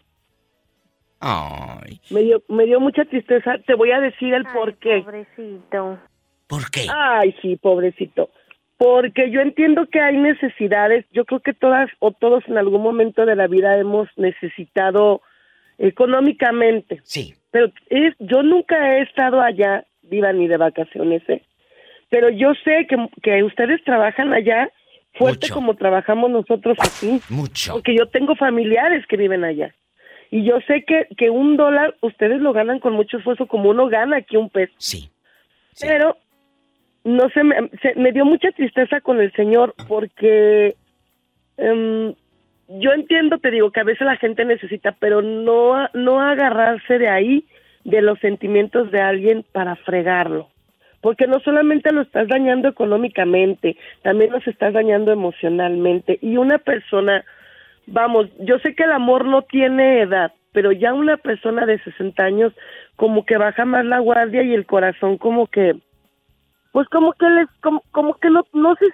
Ay. Me dio, me dio mucha tristeza. Te voy a decir el por qué. Pobrecito. ¿Por qué? Ay, sí, pobrecito. Porque yo entiendo que hay necesidades, yo creo que todas o todos en algún momento de la vida hemos necesitado económicamente. Sí. Pero es, yo nunca he estado allá, viva ni de vacaciones, ¿eh? Pero yo sé que, que ustedes trabajan allá fuerte como trabajamos nosotros aquí. Mucho. Porque yo tengo familiares que viven allá. Y yo sé que, que un dólar ustedes lo ganan con mucho esfuerzo como uno gana aquí un peso. Sí. Pero no sé, me, se- me dio mucha tristeza con el señor porque em, yo entiendo, te digo, que a veces la gente necesita, pero no, no agarrarse de ahí, de los sentimientos de alguien para fregarlo. Porque no solamente lo estás dañando económicamente, también los estás dañando emocionalmente. Y una persona, vamos, yo sé que el amor no tiene edad, pero ya una persona de 60 años como que baja más la guardia y el corazón como que, pues como que les, como, como que no, no sé,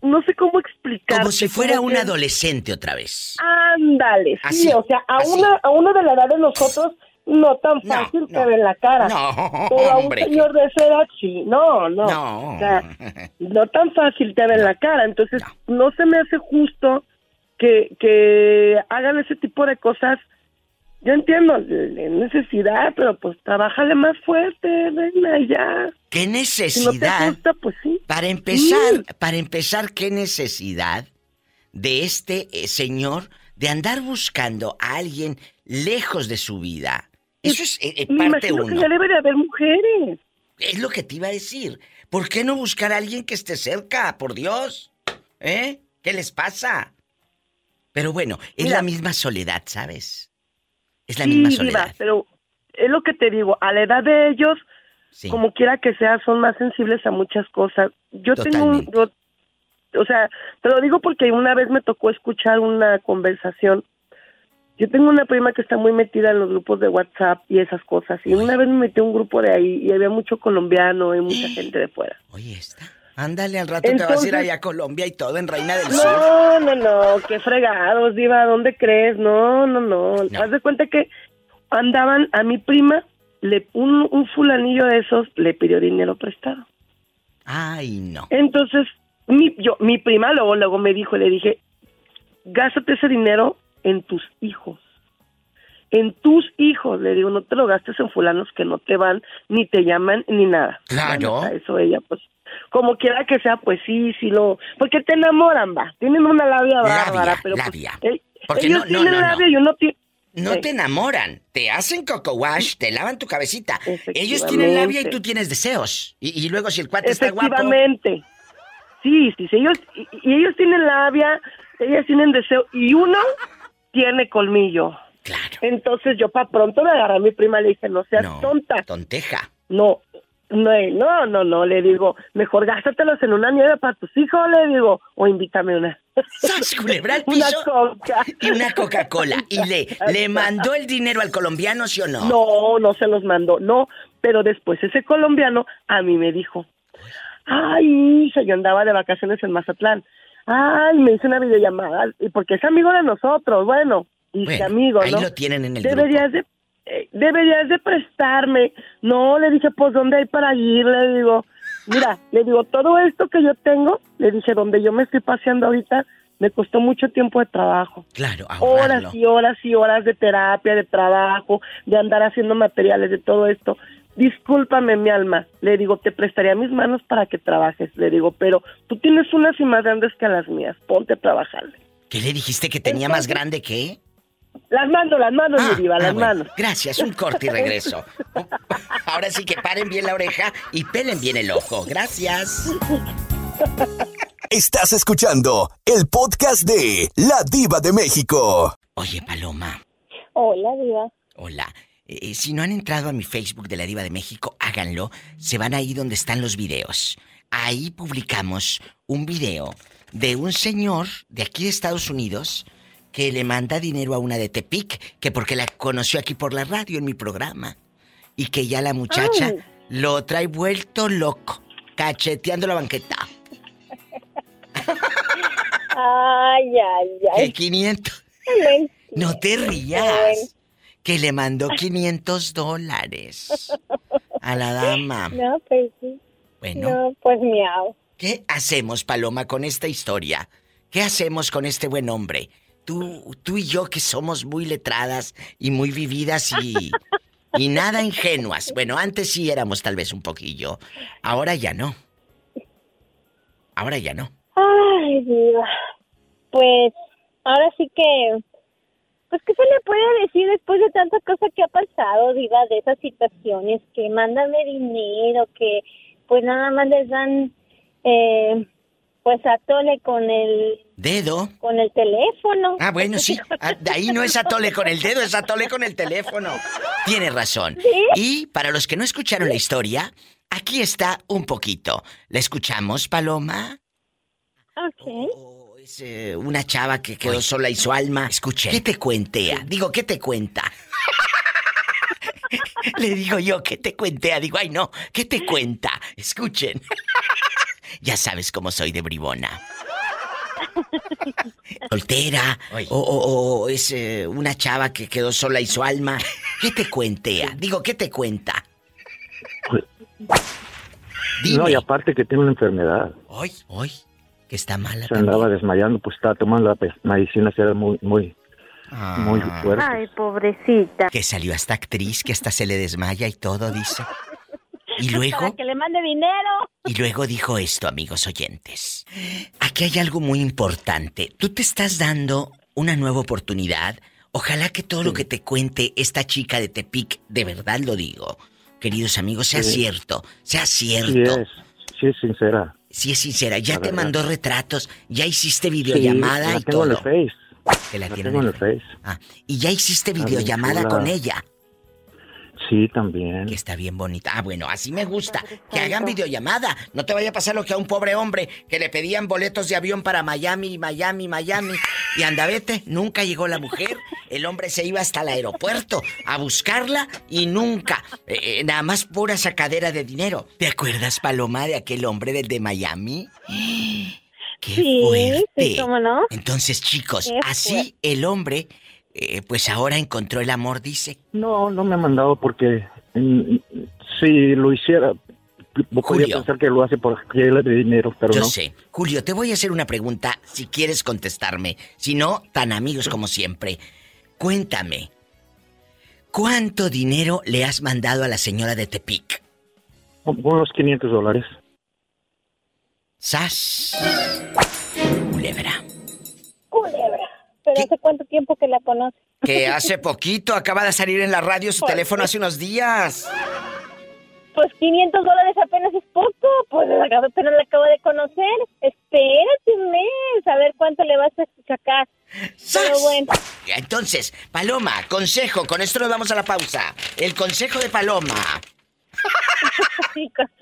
no sé cómo explicar. Como si fuera un adolescente otra vez. Ándale, sí, Así, o sea, a así. una, a uno de la edad de nosotros no tan fácil te ve en la cara. No, pero a un hombre. señor de esa edad sí, no, no. No. O sea, no tan fácil te ve en la cara, entonces no. se me hace justo que, que hagan ese tipo de cosas. Yo entiendo la necesidad, pero pues trabájale más fuerte, reina, ya. ¿Qué Si no te necesidad? gusta, pues sí. Para empezar, para empezar, ¿qué necesidad de este eh, señor de andar buscando a alguien lejos de su vida? Eso es eh, eh, Me parte uno. que ya debe de haber mujeres. Es lo que te iba a decir. ¿Por qué no buscar a alguien que esté cerca? Por Dios. ¿Eh? ¿Qué les pasa? Pero bueno, es Mira. la misma soledad, ¿sabes? Es la sí, misma Diva, soledad. pero es lo que te digo, a la edad de ellos, Sí. como quiera que sea, son más sensibles a muchas cosas. Yo tengo un, yo- o sea, te lo digo porque una vez me tocó escuchar una conversación. Yo tengo una prima que está muy metida en los grupos de WhatsApp y esas cosas. Y una vez me metí a un grupo de ahí y había mucho colombiano y mucha gente de fuera. Ándale, al rato te vas a ir allá a Colombia y todo en Reina del Sur. No, no, no, qué fregados, Diva, ¿dónde crees? No, no, no. Haz de cuenta que andaban a mi prima, le, un, un fulanillo de esos le pidió dinero prestado. Ay, no. Entonces, mi, yo, mi prima luego, luego me dijo, le dije, gástate ese dinero en tus hijos. En tus hijos, le digo, no te lo gastes en fulanos que no te van, ni te llaman, ni nada. Claro. Eso ella, pues, como quiera que sea, pues sí, sí lo... Porque te enamoran, va. Tienen una labia bárbara, pero pues, labia. eh, Porque ellos no- no, tienen no. labia y uno tiene... No Eh. te enamoran, te hacen coco wash, te lavan tu cabecita. Ellos tienen labia y tú tienes deseos. Y, y luego si el cuate está guapo. Efectivamente. Sí, sí, sí, ellos, y, y ellos tienen labia, ellas tienen deseo, y uno tiene colmillo. Claro. Entonces yo para pronto me agarré a mi prima y le dije, no seas tonta. Tonteja. No, no, no, no, no, le digo, mejor gástatelos en una nieve para tus hijos, le digo, o invítame una. ¡Sas, culebra al Una piso! coca. Y una Coca-Cola. ¿Y le, le mandó el dinero al colombiano, sí o no? No, no se los mandó, no. Pero después ese colombiano a mí me dijo, ay, hija, yo andaba de vacaciones en Mazatlán. Ay, me hizo una videollamada, y porque es amigo de nosotros, bueno, y Bueno, amigo, ahí ¿no? lo tienen en el deberías de eh, deberías de prestarme. No, le dije, pues, ¿dónde hay para ir? Le digo, mira, le digo, todo esto que yo tengo, le dije, donde yo me estoy paseando ahorita, me costó mucho tiempo de trabajo Claro, ahorrarlo. horas y horas y horas de terapia, de trabajo, de andar haciendo materiales, de todo esto. Discúlpame, mi alma. Le digo, te prestaría mis manos para que trabajes. Le digo, pero tú tienes unas y más grandes que las mías. Ponte a trabajarle. ¿Qué le dijiste que tenía más grande que? Las mando, las manos, mi diva, Ah, las bueno. manos. Gracias, un corte y regreso. Ahora sí que paren bien la oreja y pelen bien el ojo. Gracias. Estás escuchando el podcast de La Diva de México. Oye, Paloma. Hola, Diva. Hola. Eh, si no han entrado a mi Facebook de la Diva de México, háganlo. Se van ahí donde están los videos. Ahí publicamos un video de un señor de aquí de Estados Unidos que le manda dinero a una de Tepic, que porque la conoció aquí por la radio en mi programa. Y que ya la muchacha Ay. lo trae vuelto loco, cacheteando la banqueta. Ay, ay, ay. 500. Ven. No te rías. Que le mandó 500 dólares a la dama. No, pues sí. Bueno. No, pues miau. ¿Qué hacemos, Paloma, con esta historia? ¿Qué hacemos con este buen hombre? Tú, tú y yo que somos muy letradas y muy vividas y, y nada ingenuas. Bueno, antes sí éramos tal vez un poquillo. Ahora ya no. Ahora ya no. Ay, diva. Pues ahora sí que pues qué se le puede decir después de tanta cosa que ha pasado, diva, de esas situaciones, que mándame dinero, que pues nada más les dan eh, pues atole con el dedo. Con el teléfono. Ah, bueno, sí. Ah, de ahí no es atole con el dedo, es atole con el teléfono. Tiene razón. Y para los que no escucharon la historia, aquí está un poquito. ¿La escuchamos, Paloma? Ok. Es eh, una chava que quedó sola y su alma. Escuche. ¿Qué te cuentea? Digo, ¿qué te cuenta? Le digo yo, ¿qué te cuentea? Digo, ay no, ¿qué te cuenta? Escuchen. ya sabes cómo soy de bribona. Soltera, o, o- o es eh, una chava que quedó sola y su alma. ¿Qué te cuentea? Digo, ¿qué te cuenta? No, y aparte que tiene una enfermedad. Hoy, hoy, que está mala. Se andaba desmayando, pues estaba tomando la medicina, era muy, muy, muy fuerte. Ay, pobrecita. Que salió hasta actriz, que hasta se le desmaya y todo, dice. Y Para luego, que le mande dinero. y luego dijo esto, amigos oyentes. Aquí hay algo muy importante. Tú te estás dando una nueva oportunidad. Ojalá que todo lo que te cuente esta chica de Tepic, de verdad lo digo, queridos amigos, sea Sí. cierto, sea Sí cierto. es, sí es sincera. Si es sincera, ya La te verdad. mandó retratos, ya hiciste Sí, videollamada la y tengo en el todo. Face. Que la tengo en en el Face. Y ya hiciste bien videollamada con ella. Sí, también. Que está bien bonita. Ah, bueno, así me gusta. Que hagan videollamada. No te vaya a pasar lo que a un pobre hombre que le pedían boletos de avión para Miami, Miami, Miami. Y anda, vete, nunca llegó la mujer. El hombre se iba hasta el aeropuerto a buscarla y nunca. eh, eh, nada más pura sacadera de dinero. ¿Te acuerdas, Paloma, de aquel hombre del de Miami? ¡Qué Sí, fuerte! sí, cómo no. Entonces, chicos, así el hombre, eh, pues ahora encontró el amor, dice. No, no me ha mandado porque mm, si lo hiciera, podría Julio. pensar que lo hace por de dinero, pero Yo no. sé. Julio, te voy a hacer una pregunta si quieres contestarme. Si no, tan amigos como siempre. Cuéntame. ¿Cuánto dinero le has mandado a la señora de Tepic? Unos 500 dólares. ¿Sas? Culebra. Pero hace cuánto tiempo que la conoce. Que hace poquito acaba de salir en la radio su teléfono hace unos días. Pues 500 dólares apenas es poco, pues apenas la acabo de conocer. Espérate un mes, a ver cuánto le vas a sacar. Pero bueno, Entonces, Paloma, consejo, con esto nos vamos a la pausa. El consejo de Paloma.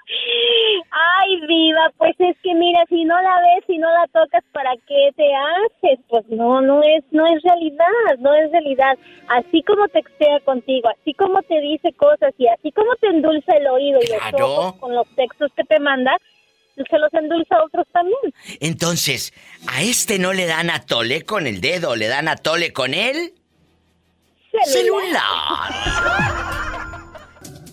Ay, viva, pues es que mira, si no la ves, si no la tocas, ¿para qué te haces? Pues no, no es, no es realidad, no es realidad. Así como textea contigo, así como te dice cosas y así como te endulza el oído y los ojos con los textos que te manda, se los endulza a otros también. Entonces, a este no le dan a tole con el dedo, le dan a tole con el celular.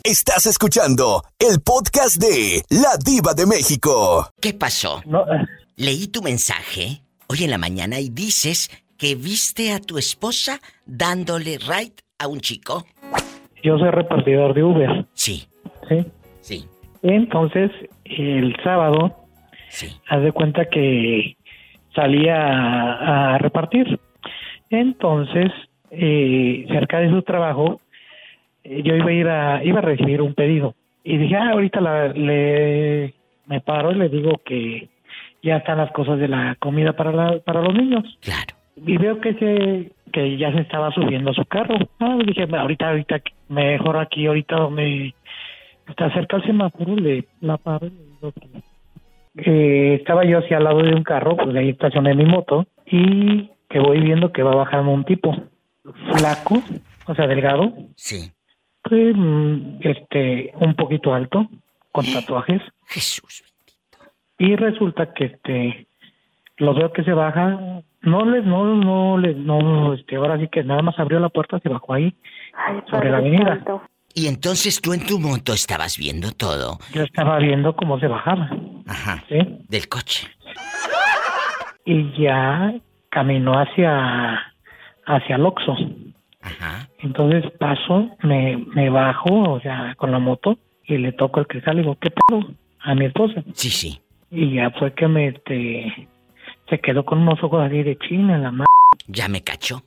Estás escuchando el podcast de La Diva de México. ¿Qué pasó? Leí tu mensaje hoy en la mañana y dices que viste a tu esposa dándole ride a un chico. Yo soy repartidor de Uber. Sí. Sí. Sí. Entonces, el sábado, haz de cuenta que salía a, a repartir. Entonces, eh, cerca de su trabajo, eh, yo iba a ir a, iba a recibir un pedido. Y dije, ah, ahorita la- le, me paro y le digo que ya están las cosas de la comida para, la, para los niños. Claro. Y veo que se que ya se estaba subiendo a su carro. Ah, dije, ahorita, ahorita, mejor aquí, ahorita donde está cerca el semáforo, le la paro Eh, estaba yo hacia al lado de un carro, pues ahí estacioné mi moto y que voy viendo que va bajando un tipo flaco, o sea, delgado. Sí. mm, este, un poquito alto, con tatuajes. Jesús. Y resulta que este lo veo que se baja, no les, no, no les, no, este, ahora sí que nada más abrió la puerta, se bajó ahí, sobre la avenida. Y entonces tú en tu moto estabas viendo todo. Yo estaba viendo cómo se bajaba. Ajá. ¿Sí? Del coche. Y ya caminó hacia, hacia el Oxxo. Ajá. Entonces paso, me, me bajo, o sea, con la moto, y le toco el cristal y digo, ¿qué pedo? A mi esposa. Sí, sí. Y ya fue que me, este, se quedó con unos ojos así de china en la mano. Ya me cachó.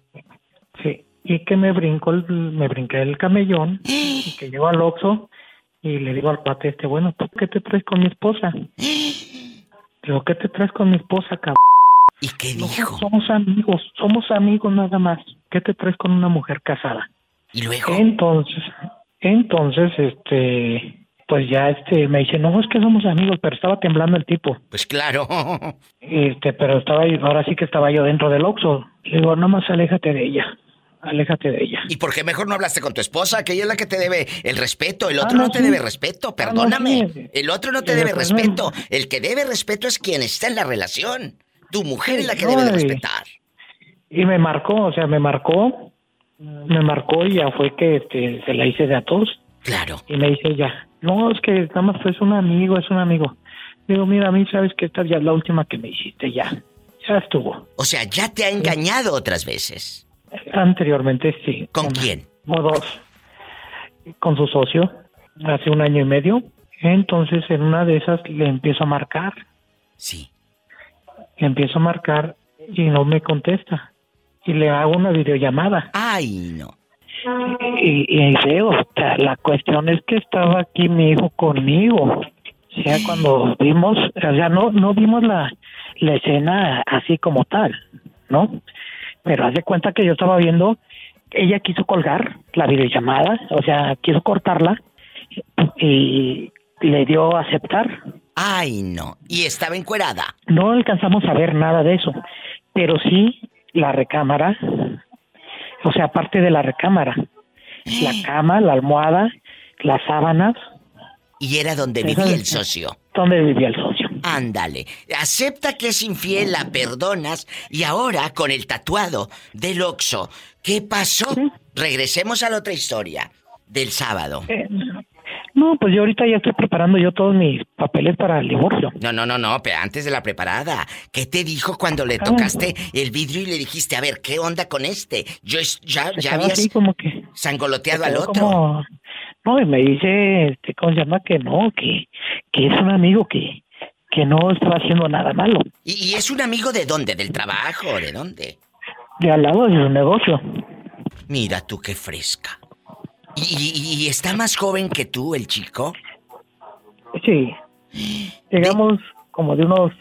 Sí. Y que me brinco, el- me brinqué el camellón, y que llego al Oxxo, y le digo al cuate este, bueno, ¿tú qué te traes con mi esposa? Digo, ¿qué te traes con mi esposa, cabrón? ¿Y qué dijo? Somos amigos, somos amigos nada más. ¿Qué te traes con una mujer casada? ¿Y luego? Entonces, entonces, este, pues ya este, me dice, no, es que somos amigos, pero estaba temblando el tipo. Pues claro. Este, pero estaba, ahora sí que estaba yo dentro del Oxxo. Le digo, nomás aléjate de ella, aléjate de ella. ¿Y por qué mejor no hablaste con tu esposa? Que ella es la que te debe el respeto. El Ah, otro no, no, te sí. debe respeto, perdóname. sí. El otro no te Sí, debe pues, respeto. El que debe respeto es quien está en la relación. Tu mujer es la que No, debe de respetar. Y me marcó, o sea, me marcó, me marcó y ya fue que este, se la hice de a todos. Claro. Y me dice ya, no, es que nada más es un amigo, es un amigo. Digo, mira, a mí sabes que esta ya es la última que me hiciste, ya. Ya estuvo. O sea, ya te ha engañado otras veces. Anteriormente sí. ¿Con quién? O dos. Con su socio, hace un año y medio. Entonces, en una de esas le empiezo a marcar. Sí. Le empiezo a marcar y no me contesta. Y le hago una videollamada. Ay, no. Y, y feo, o sea, la cuestión es que estaba aquí mi hijo conmigo. O sea, cuando vimos, o sea, no, no vimos la, la escena así como tal, ¿no? Pero haz de cuenta que yo estaba viendo, ella quiso colgar la videollamada, o sea, quiso cortarla y le dio a aceptar. Ay, no. Y estaba encuerada. No alcanzamos a ver nada de eso, pero sí la recámara, o sea, aparte de la recámara, la cama, la almohada, las sábanas, Y era donde vivía el socio. donde vivía el socio. Ándale. Acepta que es infiel, la perdonas. Y ahora, con el tatuado del Oxo, ¿qué pasó? Regresemos a la otra historia. Del sábado. No, pues yo ahorita ya estoy preparando yo todos mis papeles para el divorcio. No, no, no, no, pero antes de la preparada. ¿Qué te dijo cuando Ah. le tocaste el vidrio y le dijiste, a ver, ¿qué onda con este? Yo ya, ya habías así como que sangoloteado al otro. como- no, y me dice, este, ¿cómo se llama? Que no, que, que es un amigo que, que no estaba haciendo nada malo. ¿Y, y es un amigo de dónde? ¿Del trabajo? ¿De dónde? De al lado de su negocio. Mira tú qué fresca. ¿Y, y- y está más joven que tú, el chico? Sí. Llegamos como de unos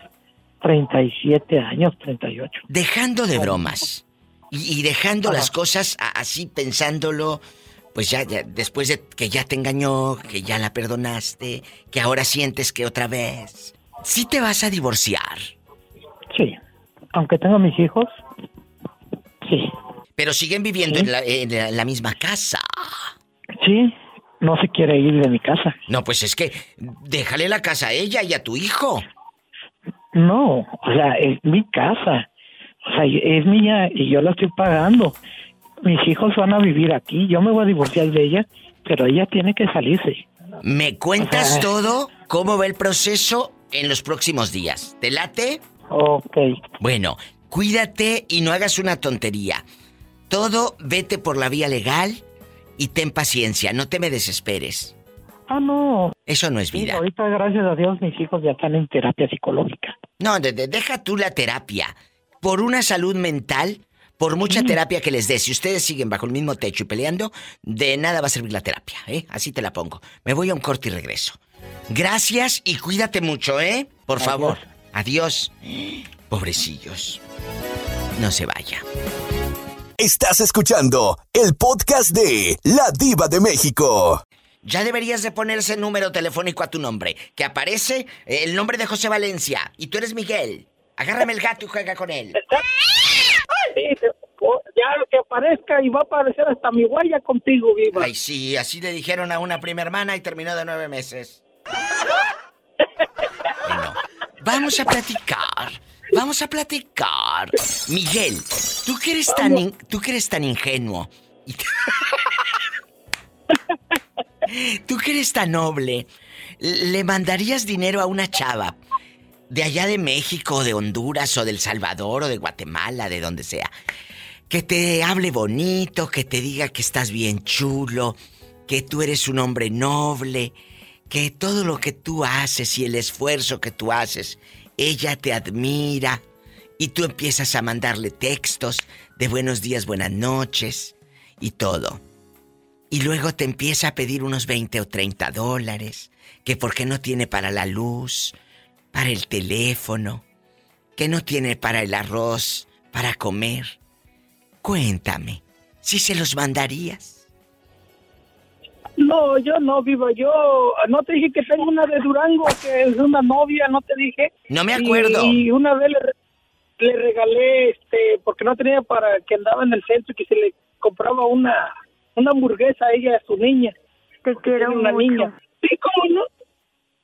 37 años, 38. Dejando de bromas. Y, y dejando las cosas así pensándolo, pues ya, ya, después de que ya te engañó, que ya la perdonaste, que ahora sientes que otra vez. Sí te vas a divorciar. Sí. Aunque tengo mis hijos, sí. Pero siguen viviendo en, la, en la misma casa. Sí, no se quiere ir de mi casa. No, pues es que déjale la casa a ella y a tu hijo. No, o sea, es mi casa. O sea, es mía y yo la estoy pagando. Mis hijos van a vivir aquí. Yo me voy a divorciar de ella, pero ella tiene que salirse. ¿Me cuentas todo? ¿Cómo va el proceso en los próximos días? ¿Te late? Ok. Bueno, cuídate y no hagas una tontería. Todo vete por la vía legal y ten paciencia, no te me desesperes. Ah, no. Eso no es Sí, vida. ahorita, gracias a Dios, mis hijos ya están en terapia psicológica. No, de- de- deja tú la terapia. Por una salud mental, por mucha terapia que les des, si ustedes siguen bajo el mismo techo y peleando, de nada va a servir la terapia, ¿eh? Así te la pongo. Me voy a un corte y regreso. Gracias y cuídate mucho, ¿eh? Por favor. Adiós. Pobrecillos. No se vaya. Estás escuchando el podcast de La Diva de México. Ya deberías de poner ese número telefónico a tu nombre, que aparece eh, el nombre de José Valencia y tú eres Miguel. Agárrame el gato y juega con él. Ya lo que aparezca y va a aparecer hasta mi huella contigo, viva. Ay, sí, así le dijeron a una prima hermana y terminó de nueve meses. Bueno, vamos a platicar. Vamos a platicar. Miguel, tú que eres tan, in- tú que eres tan ingenuo. Tú que eres tan noble, ¿le mandarías dinero a una chava de allá de México, de Honduras o del Salvador o de Guatemala, de donde sea? Que te hable bonito, que te diga que estás bien chulo, que tú eres un hombre noble, que todo lo que tú haces y el esfuerzo que tú haces, ella te admira y tú empiezas a mandarle textos de buenos días, buenas noches y todo. Y luego te empieza a pedir unos 20 o 30 dólares, que porque no tiene para la luz, para el teléfono, que no tiene para el arroz, para comer. Cuéntame, ¿si se los mandarías? No, yo no, vivo. Yo no te dije que tengo una de Durango, que es una novia, no te dije. No me acuerdo. Y, y una vez le, le regalé, este, porque no tenía para que andaba en el centro y que se le compraba una una hamburguesa a ella, a su niña. Te quiero una mucho. niña. Sí, ¿cómo no?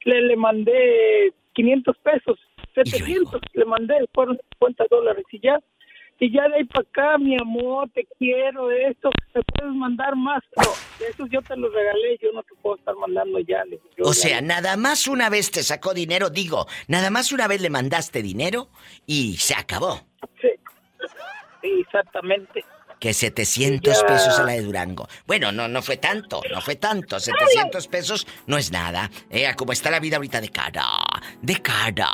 Le, le mandé 500 pesos, 700, le mandé, fueron 50 dólares y ya. Y ya de ahí para acá, mi amor, te quiero, esto, ¿me puedes mandar más? No, eso yo te lo regalé, yo no te puedo estar mandando ya. yo O sea, nada más una vez te sacó dinero, digo, nada más una vez le mandaste dinero y se acabó. Sí, exactamente. Que 700 Ya. pesos a la de Durango. Bueno, no, no fue tanto, no fue tanto. 700 pesos no es nada. Eh, como está la vida ahorita de cara, de cara.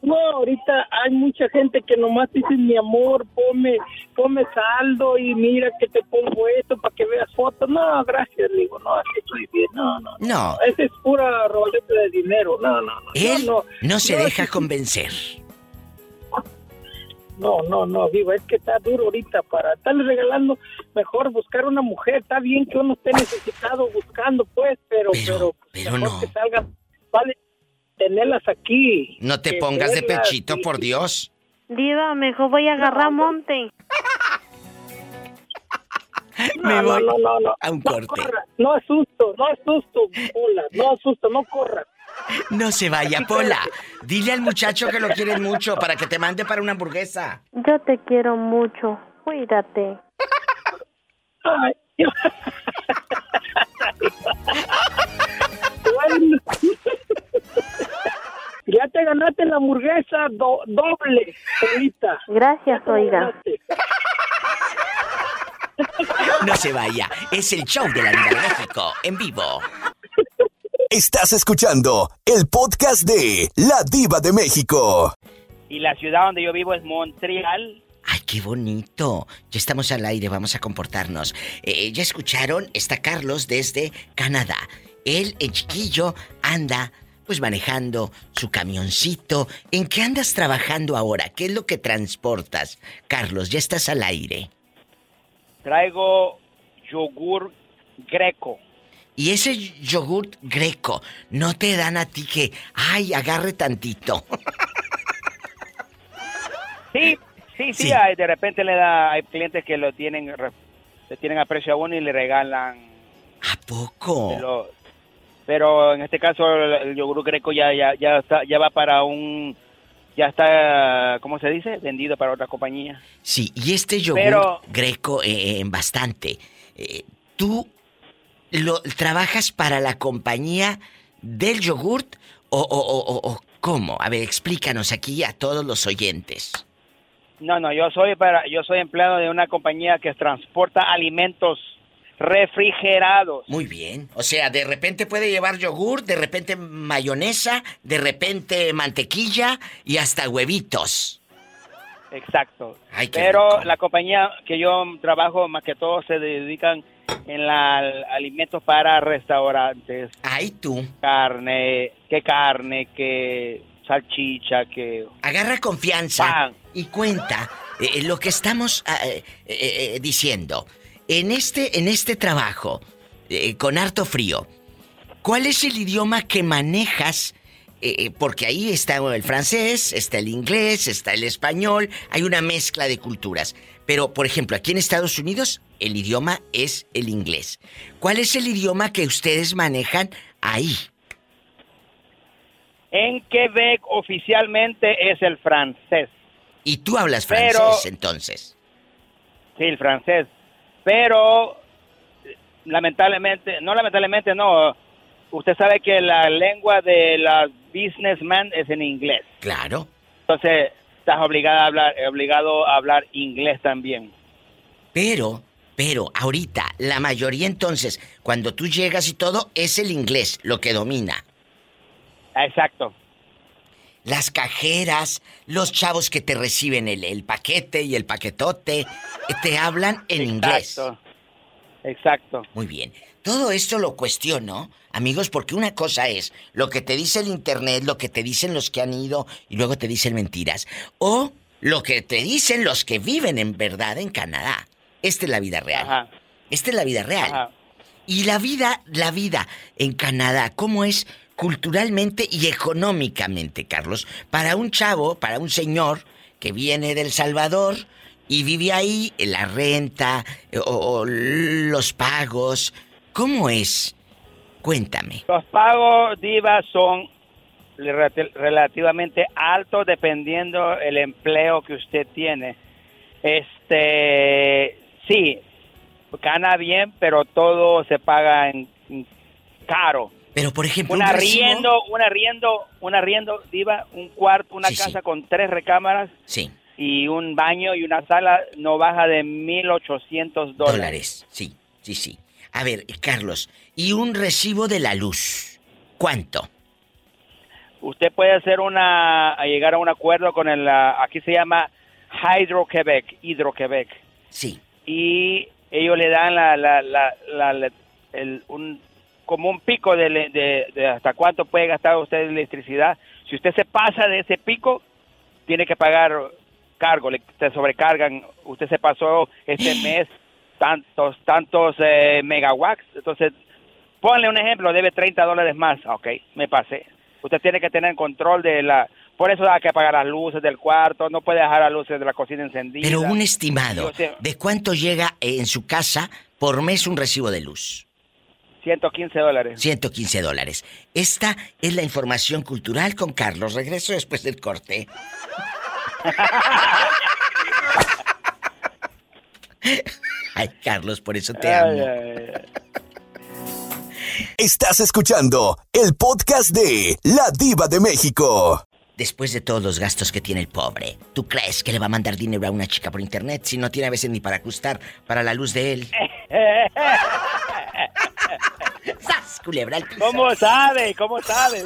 No, ahorita hay mucha gente que nomás dice, mi amor, ponme, ponme saldo y mira que te pongo esto para que veas fotos. No, gracias, le digo, no, así estoy bien, no, no. No. Ese es pura roleta de dinero, no, no, no. Él no, no se no, deja convencer. No, no, no, digo, es que está duro ahorita para estarle regalando, mejor buscar una mujer. Está bien que uno esté necesitado buscando, pues, pero, pero, pero mejor no. que salgan, vale, tenerlas aquí. No te que pongas de pechito, y- por Dios. Diva, mejor voy a agarrar monte. No, Me no, voy no, no, no. a un corte. corra, no asusto, no asusto, hola, no asusto, no corra. No se vaya, Pola. Dile al muchacho que lo quieres mucho para que te mande para una hamburguesa. Yo te quiero mucho. Cuídate. Ay, Bueno. Ya te ganaste la hamburguesa do- doble, solita. Gracias, oiga. No se vaya. Es el show de la Diva de México, en vivo. Estás escuchando el podcast de La Diva de México. Y la ciudad donde yo vivo es Montreal. Ay, qué bonito. Ya estamos al aire, vamos a comportarnos. Eh, ya escucharon, está Carlos desde Canadá. Él, el chiquillo, anda pues manejando su camioncito. ¿En qué andas trabajando ahora? ¿Qué es lo que transportas? Carlos, ya estás al aire. Traigo yogur greco. Y ese yogurt greco, ¿no te dan a ti que, ay, agarre tantito? Sí, sí, sí, Sí. hay- de repente le da, hay clientes que lo tienen, le tienen aprecio a uno y le regalan. ¿A poco? Pero en este caso el, yogur greco ya, ya, ya está, ya va para un, ya está, ¿cómo se dice? Vendido para otra compañía. Sí, y este yogur Pero- greco eh, en bastante. eh, ¿Tú lo trabajas para la compañía del yogurt o, o- o- o- o cómo? A ver, explícanos aquí a todos los oyentes. No, no, yo soy para, yo soy empleado de una compañía que transporta alimentos refrigerados. Muy bien. O sea, de repente puede llevar yogur, de repente mayonesa, de repente mantequilla y hasta huevitos. Exacto. Ay, qué Pero la compañía que yo trabajo más que todo se dedican en la alimentos para restaurantes. Ay, tú. Carne, que carne, que salchicha, que Agarra confianza Pan. y cuenta eh, lo que estamos ah, eh, eh, eh, diciendo. En este, en este trabajo, eh, con harto frío, ¿cuál es el idioma que manejas? Eh, eh, porque ahí está el francés, está el inglés, está el español, hay una mezcla de culturas. Pero, por ejemplo, aquí en Estados Unidos, el idioma es el inglés. ¿Cuál es el idioma que ustedes manejan ahí? en Quebec oficialmente es el francés. Y tú hablas Pero- francés, entonces. Sí, el francés. Pero lamentablemente, no lamentablemente, no. Usted sabe que la lengua de la businessman es en inglés. Claro. Entonces, estás obligado a hablar, obligado a hablar inglés también. Pero, pero ahorita, la mayoría entonces, cuando tú llegas y todo, es el inglés lo que domina. Exacto. Las cajeras, los chavos que te reciben el, el paquete y el paquetote, eh, te hablan en inglés. Exacto. Muy bien. Todo esto lo cuestiono, amigos, porque una cosa es lo que te dice el internet, lo que te dicen los que han ido y luego te dicen mentiras, o lo que te dicen los que viven en verdad en Canadá. Esta es la vida real. Esta es la vida real. Y la vida, la vida en Canadá, ¿cómo es culturalmente y económicamente, Carlos? Para un chavo, para un señor que viene del Salvador y vive ahí, la renta o, o los pagos, ¿cómo es? Cuéntame. Los pagos, Diva, son relati- relativamente altos dependiendo el empleo que usted tiene. Este, sí, gana bien, pero todo se paga en caro. Pero por ejemplo, un arriendo, un arriendo, un arriendo, Diva, un cuarto, una Sí, sí. casa con tres recámaras Sí. y un baño y una sala no baja de 1.800 dólares. Dólares, sí, sí, sí. A ver, Carlos, ¿y un recibo de la luz? ¿Cuánto? usted puede hacer una a llegar a un acuerdo con el ah, aquí se llama Hydro Quebec Hydro Quebec sí y ellos le dan la, la, la, la- la- el, un como un pico de, de, de hasta cuánto puede gastar usted de electricidad. Si usted se pasa de ese pico tiene que pagar cargo le te sobrecargan. Usted se pasó este mes tantos tantos eh, megawatts. Entonces ponle un ejemplo debe 30 dólares más. Ok me pasé. Usted tiene que tener control de la por eso hay que apagar las luces del cuarto no puede dejar las luces de la cocina encendidas. Pero un estimado, ¿de cuánto llega en su casa por mes un recibo de luz? 115 dólares 115 dólares. Esta es la información cultural con Carlos. Regreso después del corte. Ay, Carlos, por eso te amo. Estás escuchando el podcast de La Diva de México. Después de todos los gastos que tiene el pobre, ¿tú crees que le va a mandar dinero a una chica por internet si no tiene a veces ni para ajustar para la luz de él? ¡Sas, culebra al piso! ¿Cómo sabe? ¿Cómo sabe?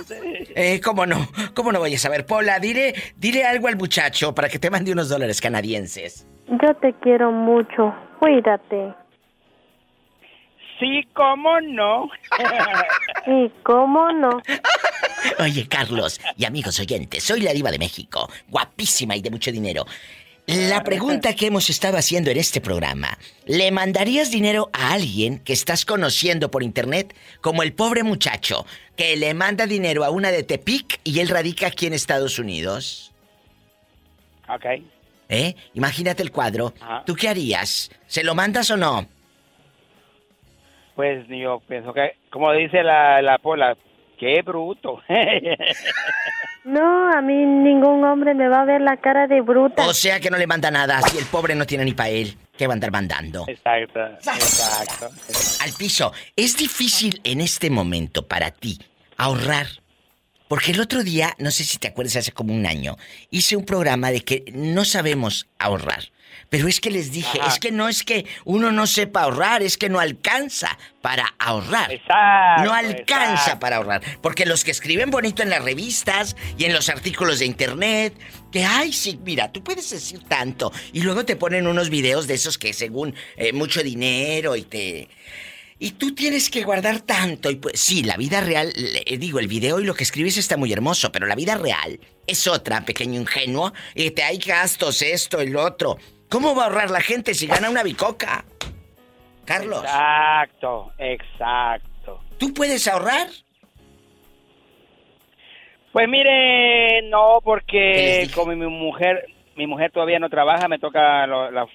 Eh, ¿cómo no? ¿Cómo no voy a saber? Pola, dile, dile algo al muchacho para que te mande unos dólares canadienses. Yo te quiero mucho. Cuídate. Sí, ¿cómo no? ¿Y cómo no? Oye, Carlos y amigos oyentes, soy la diva de México, guapísima y de mucho dinero. La pregunta que hemos estado haciendo en este programa, ¿le mandarías dinero a alguien que estás conociendo por internet como el pobre muchacho que le manda dinero a una de Tepic y él radica aquí en Estados Unidos? Ok. ¿Eh? Imagínate el cuadro. Ajá. ¿Tú qué harías? ¿Se lo mandas o no? Pues yo pienso que, como dice la, la pola, qué bruto. No, a mí ningún hombre me va a ver la cara de bruta. O sea que no le manda nada, si el pobre no tiene ni para él. ¿Qué va a andar mandando? exacto, exacto. Al piso. Es difícil en este momento para ti ahorrar. Porque el otro día, no sé si te acuerdas, hace como un año, hice un programa de que no sabemos ahorrar. Pero es que les dije, Ajá. es que no es que uno no sepa ahorrar, es que no alcanza para ahorrar. Exacto, no alcanza exacto. para ahorrar. Porque los que escriben bonito en las revistas y en los artículos de internet, que, ay, sí, mira, tú puedes decir tanto. Y luego te ponen unos videos de esos que según eh, mucho dinero y te... Y tú tienes que guardar tanto. Y pues sí, la vida real, le- digo, el video y lo que escribes está muy hermoso, pero la vida real es otra, pequeño ingenuo. Y te hay gastos, esto, el otro. ¿Cómo va a ahorrar la gente si gana una bicoca? Carlos. Exacto, exacto. ¿Tú puedes ahorrar? Pues mire, no, porque como mi mujer, mi mujer todavía no trabaja, me toca lo- la-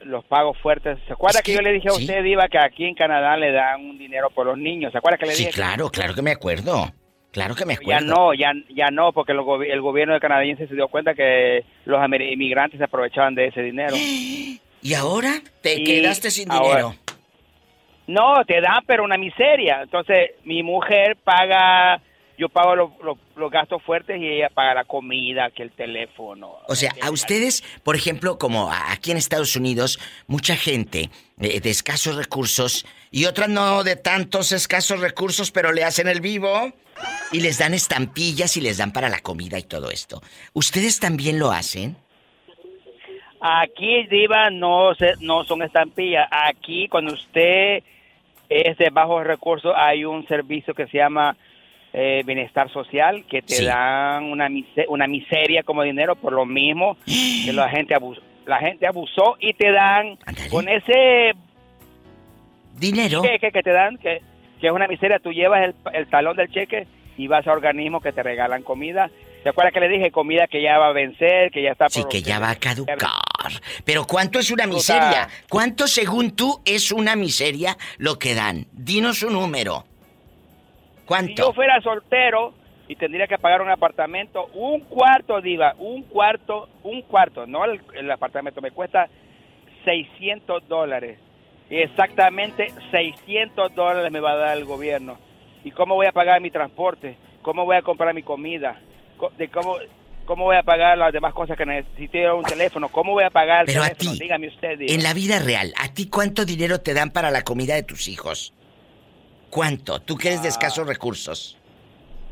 los pagos fuertes. ¿Se acuerda que, yo le dije a sí. usted, Diva, que aquí en Canadá le dan un dinero por los niños? ¿Se acuerda que le Sí, dije? que- claro, claro que me acuerdo. Claro que me Ya acuerdo. no, ya, ya no, porque el, el gobierno de canadiense se dio cuenta que los inmigrantes se aprovechaban de ese dinero. ¿Y ahora te Y quedaste sin ahora- dinero? No, te dan, pero una miseria. Entonces, mi mujer paga, yo pago los, los- los gastos fuertes y ella paga la comida, que el teléfono. O sea, a ustedes, por ejemplo, como aquí en Estados Unidos, mucha gente eh, de escasos recursos y otras no de tantos escasos recursos, pero le hacen el vivo y les dan estampillas y les dan para la comida y todo esto. ¿Ustedes también lo hacen? Aquí, Diva, no, se, no son estampillas. Aquí, cuando usted es de bajos recursos, hay un servicio que se llama eh, Bienestar Social, que te Sí. dan una, mise- una miseria como dinero por lo mismo que la gente, abusó, la gente abusó y te dan con ese dinero cheque que te dan, que, que es una miseria, tú llevas el, el talón del cheque y vas a organismos que te regalan comida. ¿Te acuerdas que le dije comida que ya va a vencer, que ya está Sí, por- que ya va a caducar. Pero ¿cuánto es una miseria? ¿Cuánto según tú es una miseria lo que dan? Dinos un número. Si ¿Cuánto? yo fuera soltero y tendría que pagar un apartamento, un cuarto, Diva, un cuarto, un cuarto, no el, el apartamento, me cuesta 600 dólares. Exactamente 600 dólares me va a dar el gobierno. ¿Y cómo voy a pagar mi transporte? ¿Cómo voy a comprar mi comida? Co- ¿De cómo, ¿Cómo voy a pagar las demás cosas que necesito? Un teléfono. ¿Cómo voy a pagar el Pero a teléfono? ti, Dígame usted. En la vida real, ¿a ti cuánto dinero te dan para la comida de tus hijos? ¿Cuánto? Tú que eres de Ah. escasos recursos.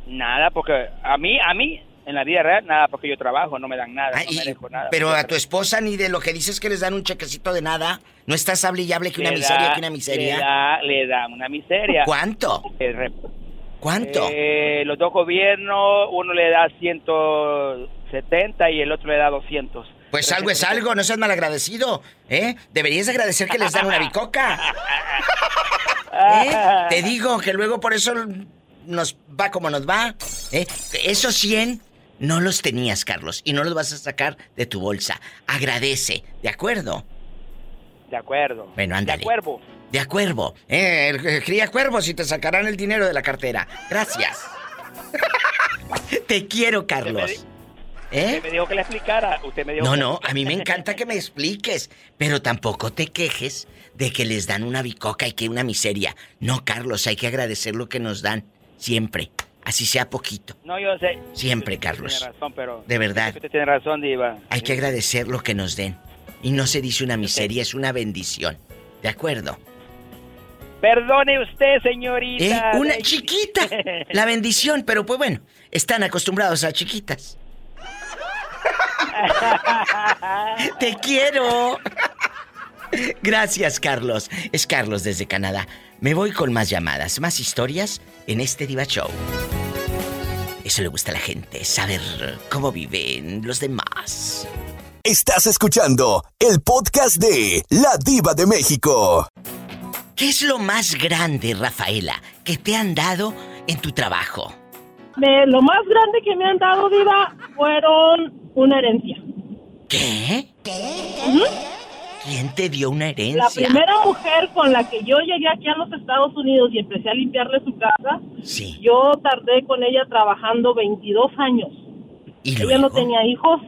Nada, porque a mí, a mí, en la vida real, nada, porque yo trabajo, no me dan nada, Ah, no y- merezco nada. pero a tu esposa ni de lo que dices que les dan un chequecito de nada. ¿No estás hable y hable que una miseria, que una miseria? Le da, le dan una miseria. ¿Cuánto? Rep- ¿Cuánto? Eh, los dos gobiernos, uno le da 170 y el otro le da 200. Pues algo es algo, no seas malagradecido, ¿eh? Deberías agradecer que les dan una bicoca. ¿Eh? Te digo que luego por eso nos va como nos va. ¿eh? Esos 100 no los tenías, Carlos, y no los vas a sacar de tu bolsa. Agradece, ¿de acuerdo? De acuerdo. Bueno, ándale. De acuerdo. De acuerdo. Eh, el- el cría cuervos y te sacarán el dinero de la cartera. Gracias. te quiero, Carlos. ¿Eh? Usted me dijo que le explicara. Usted me dijo No, que- no, a mí me encanta que me expliques, pero tampoco te quejes de que les dan una bicoca y que una miseria. No, Carlos, hay que agradecer lo que nos dan siempre, así sea poquito. No, yo sé. Siempre, Usted Carlos. Tiene razón, pero... De verdad. Usted tiene razón, Diva. Hay que agradecer lo que nos den. Y no se dice una miseria, es una bendición. ¿De acuerdo? Perdone usted, señorita. ¿Eh? Una Ay, chiquita. La bendición, pero pues bueno, están acostumbrados a chiquitas. Te quiero. Gracias, Carlos. Es Carlos desde Canadá. Me voy con más llamadas, más historias en este Diva Show. Eso le gusta a la gente, saber cómo viven los demás. Estás escuchando el podcast de La Diva de México. ¿Qué es lo más grande, Rafaela, que te han dado en tu trabajo? Me- lo más grande que me han dado, Diva, fueron una herencia. ¿Qué? Ujú. ¿Quién te dio una La herencia? primera mujer con la que yo llegué aquí a los Estados Unidos y empecé a limpiarle su casa, Sí. yo tardé con ella trabajando 22 años. ¿Y ella no luego? tenía hijos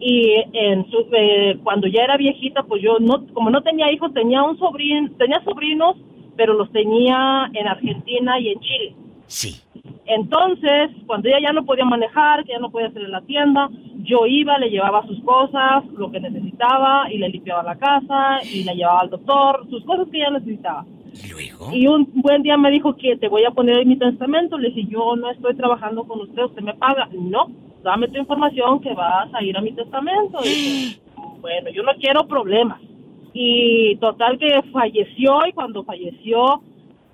y en su, eh, cuando ya era viejita, pues yo no, como no tenía hijos, tenía un sobrino, tenía sobrinos, pero los tenía en Argentina y en Chile. Sí. Entonces, cuando ella ya no podía manejar, que ya no podía hacer en la tienda, yo iba, le llevaba sus cosas, lo que necesitaba, y le limpiaba la casa, y la llevaba al doctor, sus cosas que ella necesitaba. ¿Y un buen día me dijo que te voy a poner en mi testamento. Le dije, yo no estoy trabajando con usted, usted me paga. No, dame tu información que vas a ir a mi testamento. Y dije, bueno, yo no quiero problemas. Y total que falleció y cuando falleció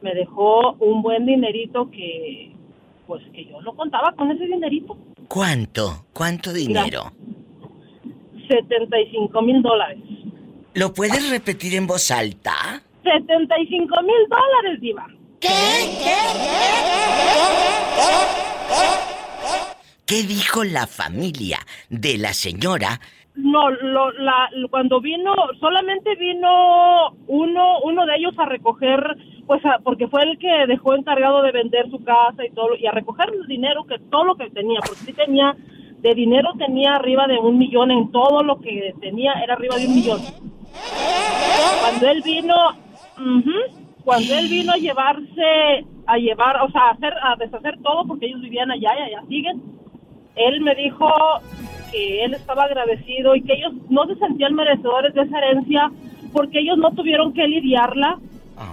me dejó un buen dinerito que pues que yo no contaba con ese dinerito. ¿Cuánto? ¿Cuánto dinero? 75 mil dólares. ¿Lo puedes repetir en voz alta? 75 mil dólares, Diva. ¿Qué? ¿Qué dijo la familia de la señora? No, lo, la, cuando vino, solamente vino uno, uno de ellos a recoger, pues a- porque fue el que dejó encargado de vender su casa y todo, y a recoger el dinero, que todo lo que tenía, porque sí tenía, de dinero tenía arriba de un millón, en todo lo que tenía era arriba de un millón. Cuando él vino, ujú, cuando él vino a llevarse, a llevar, o sea, a, hacer, a deshacer todo porque ellos vivían allá y allá siguen, él me dijo que él estaba agradecido y que ellos no se sentían merecedores de esa herencia porque ellos no tuvieron que lidiarla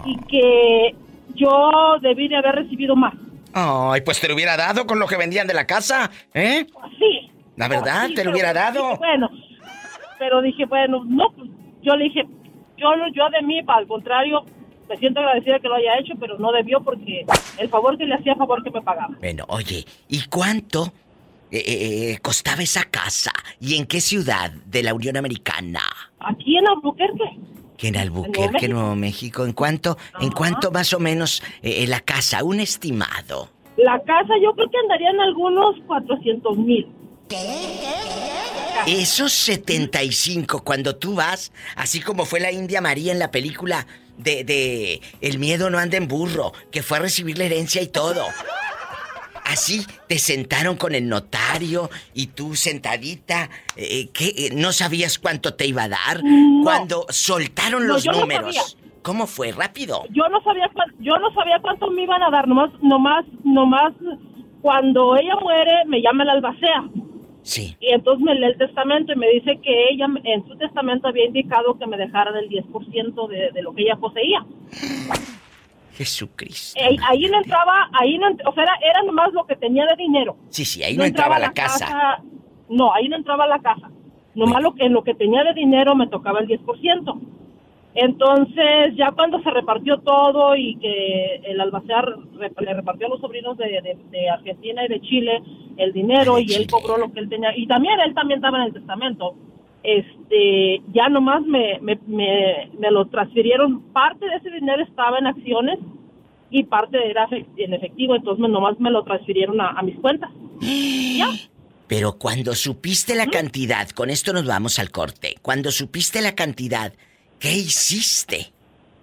y que yo debí de haber recibido más. Ay, pues te lo hubiera dado con lo que vendían de la casa, ¿eh? Sí. La verdad, Sí, te lo hubiera dado. dije, bueno, pero dije, bueno, no, pues, yo le dije, yo, yo de mí, al contrario, me siento agradecida que lo haya hecho, pero no debió porque el favor que le hacía, favor que me pagaba. Bueno, oye, ¿y cuánto eh, eh, eh, costaba esa casa? ¿Y en qué ciudad de la Unión Americana? Aquí en Albuquerque, Que en Albuquerque, Nuevo México. ¿En cuánto, en cuánto más o menos eh, eh, la casa? Un estimado. la casa yo creo que andaría en algunos 400 mil. Esos 75, cuando tú vas, así como fue la India María en la película de, de El miedo no anda en burro, que fue a recibir la herencia y todo. Así te sentaron con el notario y tú sentadita, eh, que eh, no sabías cuánto te iba a dar. Cuando soltaron No, los no números. sabía. ¿Cómo fue? ¿Rápido? Yo no sabía yo no sabía cuánto me iban a dar, nomás, nomás, nomás cuando ella muere me llama la albacea. Sí. Y entonces me lee el testamento y me dice que ella en su testamento había indicado que me dejara del 10% de, de lo que ella poseía. Jesucristo. Eh, ahí no entraba, ahí no, o sea, era, era nomás lo que tenía de dinero. Sí, sí, ahí no, entraba, la casa. No, ahí no entraba la casa. Nomás lo que, en lo que tenía de dinero me tocaba el 10%. Entonces, ya cuando se repartió todo y que el albacear rep- le repartió a los sobrinos de, de- de Argentina y de Chile el dinero y él cobró lo que él tenía, y también él también estaba en el testamento, este, ya nomás me, me, me, me lo transfirieron, parte de ese dinero estaba en acciones y parte era en efectivo, entonces nomás me lo transfirieron a, a mis cuentas. ya. Pero cuando supiste la cantidad, con esto nos vamos al corte. Cuando supiste la cantidad, ¿qué hiciste?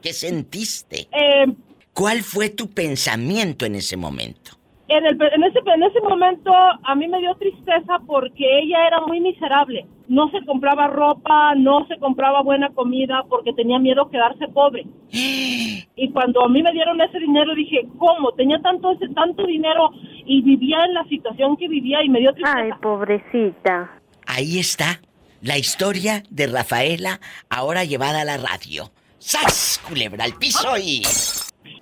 ¿Qué sentiste? Eh, ¿Cuál fue tu pensamiento en ese momento? En, el, en, ese, en ese momento a mí me dio tristeza porque ella era muy miserable. No se compraba ropa, no se compraba buena comida porque tenía miedo a quedarse pobre. Y cuando a mí me dieron ese dinero dije, ¿cómo? Tenía tanto ese tanto dinero y vivía en la situación que vivía y me dio tristeza. Ay, pobrecita. Ahí está la historia de Rafaela, ahora llevada a la radio. ¡Sas! Culebra al piso y.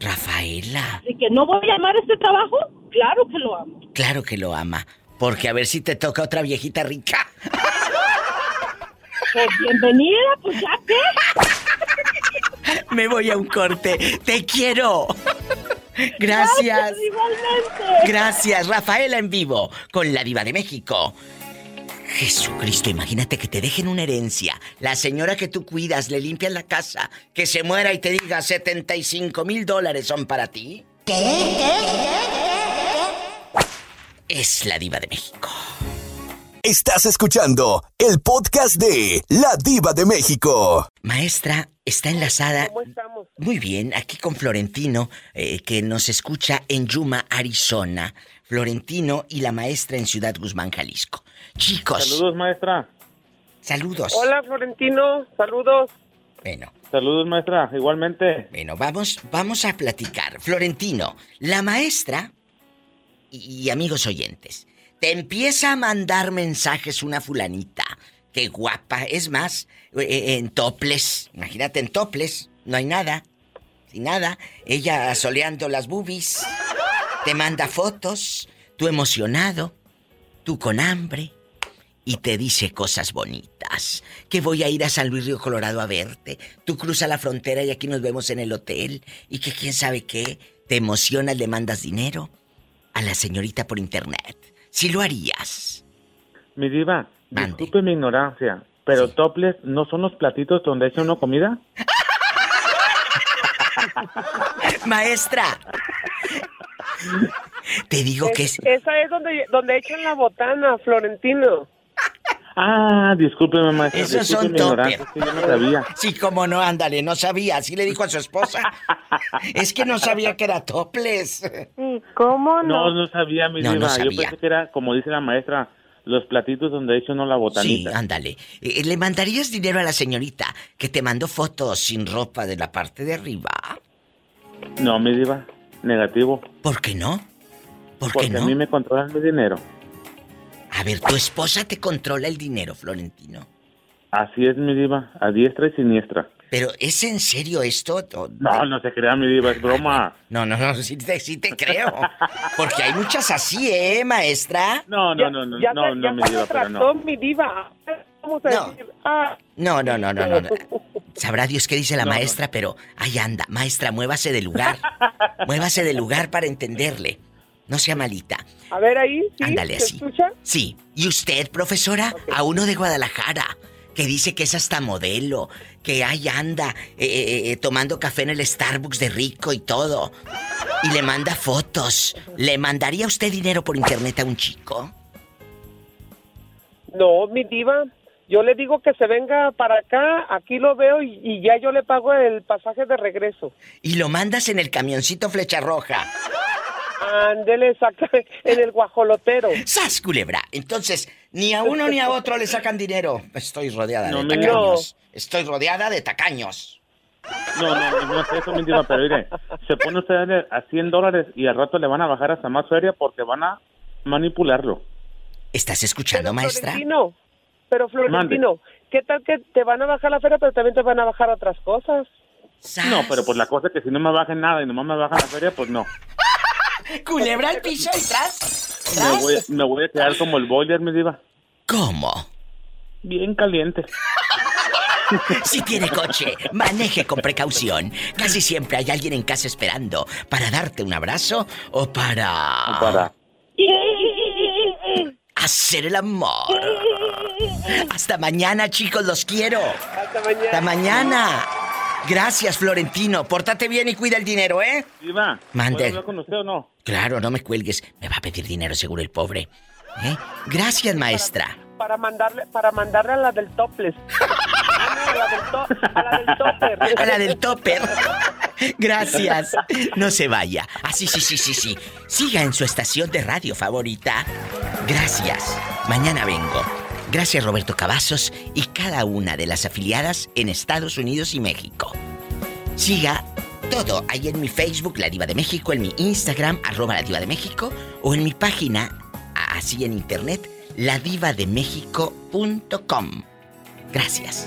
Rafaela, Así que no voy a amar este trabajo, claro que lo amo. claro que lo ama. Porque a ver si te toca otra viejita rica. Pues bienvenida, pues ya qué. Me voy a un corte. ¡Te quiero! Gracias. Gracias, igualmente. Gracias, Rafaela en vivo, con la diva de México. Jesucristo, imagínate que te dejen una herencia. La señora que tú cuidas le limpian la casa, que se muera y te diga 75 mil dólares son para ti. Es la diva de México. Estás escuchando el podcast de La Diva de México. Maestra, está enlazada. ¿Cómo estamos? Muy bien, aquí con Florentino, eh, que nos escucha en Yuma, Arizona. Florentino y la maestra en Ciudad Guzmán, Jalisco. Chicos. Saludos, maestra. Saludos. Hola, Florentino. Saludos. Bueno. Saludos, maestra. Igualmente. Bueno, vamos, vamos a platicar. Florentino, la maestra y, y amigos oyentes, te empieza a mandar mensajes una fulanita. Qué guapa. Es más, eh, eh, en toples. Imagínate en toples. No hay nada. Sin nada. Ella soleando las boobies. Te manda fotos. Tú emocionado. Tú con hambre. Y te dice cosas bonitas. Que voy a ir a San Luis Río Colorado a verte. Tú cruza la frontera y aquí nos vemos en el hotel. Y que quién sabe qué. Te emocionas, le mandas dinero a la señorita por internet. Si lo harías. Mi diva, disculpe mi ignorancia, pero toples no son los platitos donde echa uno comida. Maestra. Te digo que es... Esa es donde, donde echan la botana, Florentino. Ah, discúlpeme, maestra. Esos disculpe son yo no sabía. Sí, cómo no, ándale, no sabía. Así le dijo a su esposa. es que no sabía que era toples. Sí, ¿cómo No, no? no sabía, mi No, no diva. Yo sabía. pensé que era, como dice la maestra, los platitos donde echa uno la Sí, botanita. ándale. Eh, ¿Le mandarías dinero a la señorita que te mandó fotos sin ropa de la parte de arriba? No, mi diva, negativo. ¿Por qué no? ¿Por Porque qué no? a mí me controlan mi dinero. A ver, tu esposa te controla el dinero, Florentino. Así es, mi diva, a diestra y siniestra. Pero ¿es en serio esto? O- No, no se crea, mi diva, es broma. No, no, no, sí te, sí te creo. Porque hay muchas así, ¿eh, maestra? No, no, no, no, ya no, me- no, ya mi diva, pero no. mi diva. Vamos a No. decir, ah, No, no, no, no, no. no. Sabrá Dios qué dice la No, no. maestra, pero ahí anda. Maestra, muévase de lugar. Muévase de lugar para entenderle. No sea malita. A ver ahí, ¿sí? Ándale ¿Se así. escucha? Sí. ¿Y usted, profesora? A uno de Guadalajara, que dice que es hasta modelo, que ahí anda eh, eh, eh, tomando café en el Starbucks de rico y todo. Y le manda fotos. ¿Le mandaría usted dinero por internet a un chico? No, mi diva. Yo le digo que se venga para acá, aquí lo veo y, y ya yo le pago el pasaje de regreso. Y lo mandas en el camioncito flecha roja. Ándele, saca en el guajolotero. ¡Sas, culebra! Entonces, ni a uno ni a otro le sacan dinero. Estoy rodeada No, de tacaños. Estoy rodeada de tacaños. No, no, no es eso, diva, pero mire, se pone usted a 100 dólares y al rato le van a bajar hasta más feria porque van a manipularlo. ¿Estás escuchando, maestra? Florentino, pero Florentino, ¿qué tal que te van a bajar la feria, pero también te van a bajar otras cosas? No, pero pues la cosa es que si no me bajan nada y nomás me bajan la feria, pues no. Culebra al piso y tras. Me voy, me voy a quedar como el boiler, mi diva. ¿Cómo? Bien caliente. Si tiene coche, maneje con precaución. Casi siempre hay alguien en casa esperando para darte un abrazo o para... Para. Hacer el amor. Hasta mañana, chicos, los quiero. Hasta mañana. Hasta mañana. Gracias, Florentino. Pórtate bien y cuida el dinero, ¿eh? Diva, Mande. ¿puedo hablar con usted o no? Claro, no me cuelgues. Me va a pedir dinero seguro el pobre. ¿Eh? Gracias, maestra. Para mandarle, para mandarle a la del topless. Ah, a la del, to- a la del topper. A la del topper. Gracias. No se vaya. Así, sí, sí, sí, sí. Siga en su estación de radio favorita. Gracias. Mañana vengo. Gracias Roberto Cavazos y cada una de las afiliadas en Estados Unidos y México. Siga todo ahí en mi Facebook, La Diva de México, en mi Instagram, arroba La Diva de México, o en mi página, así en internet, ladivademéxico.com. Gracias.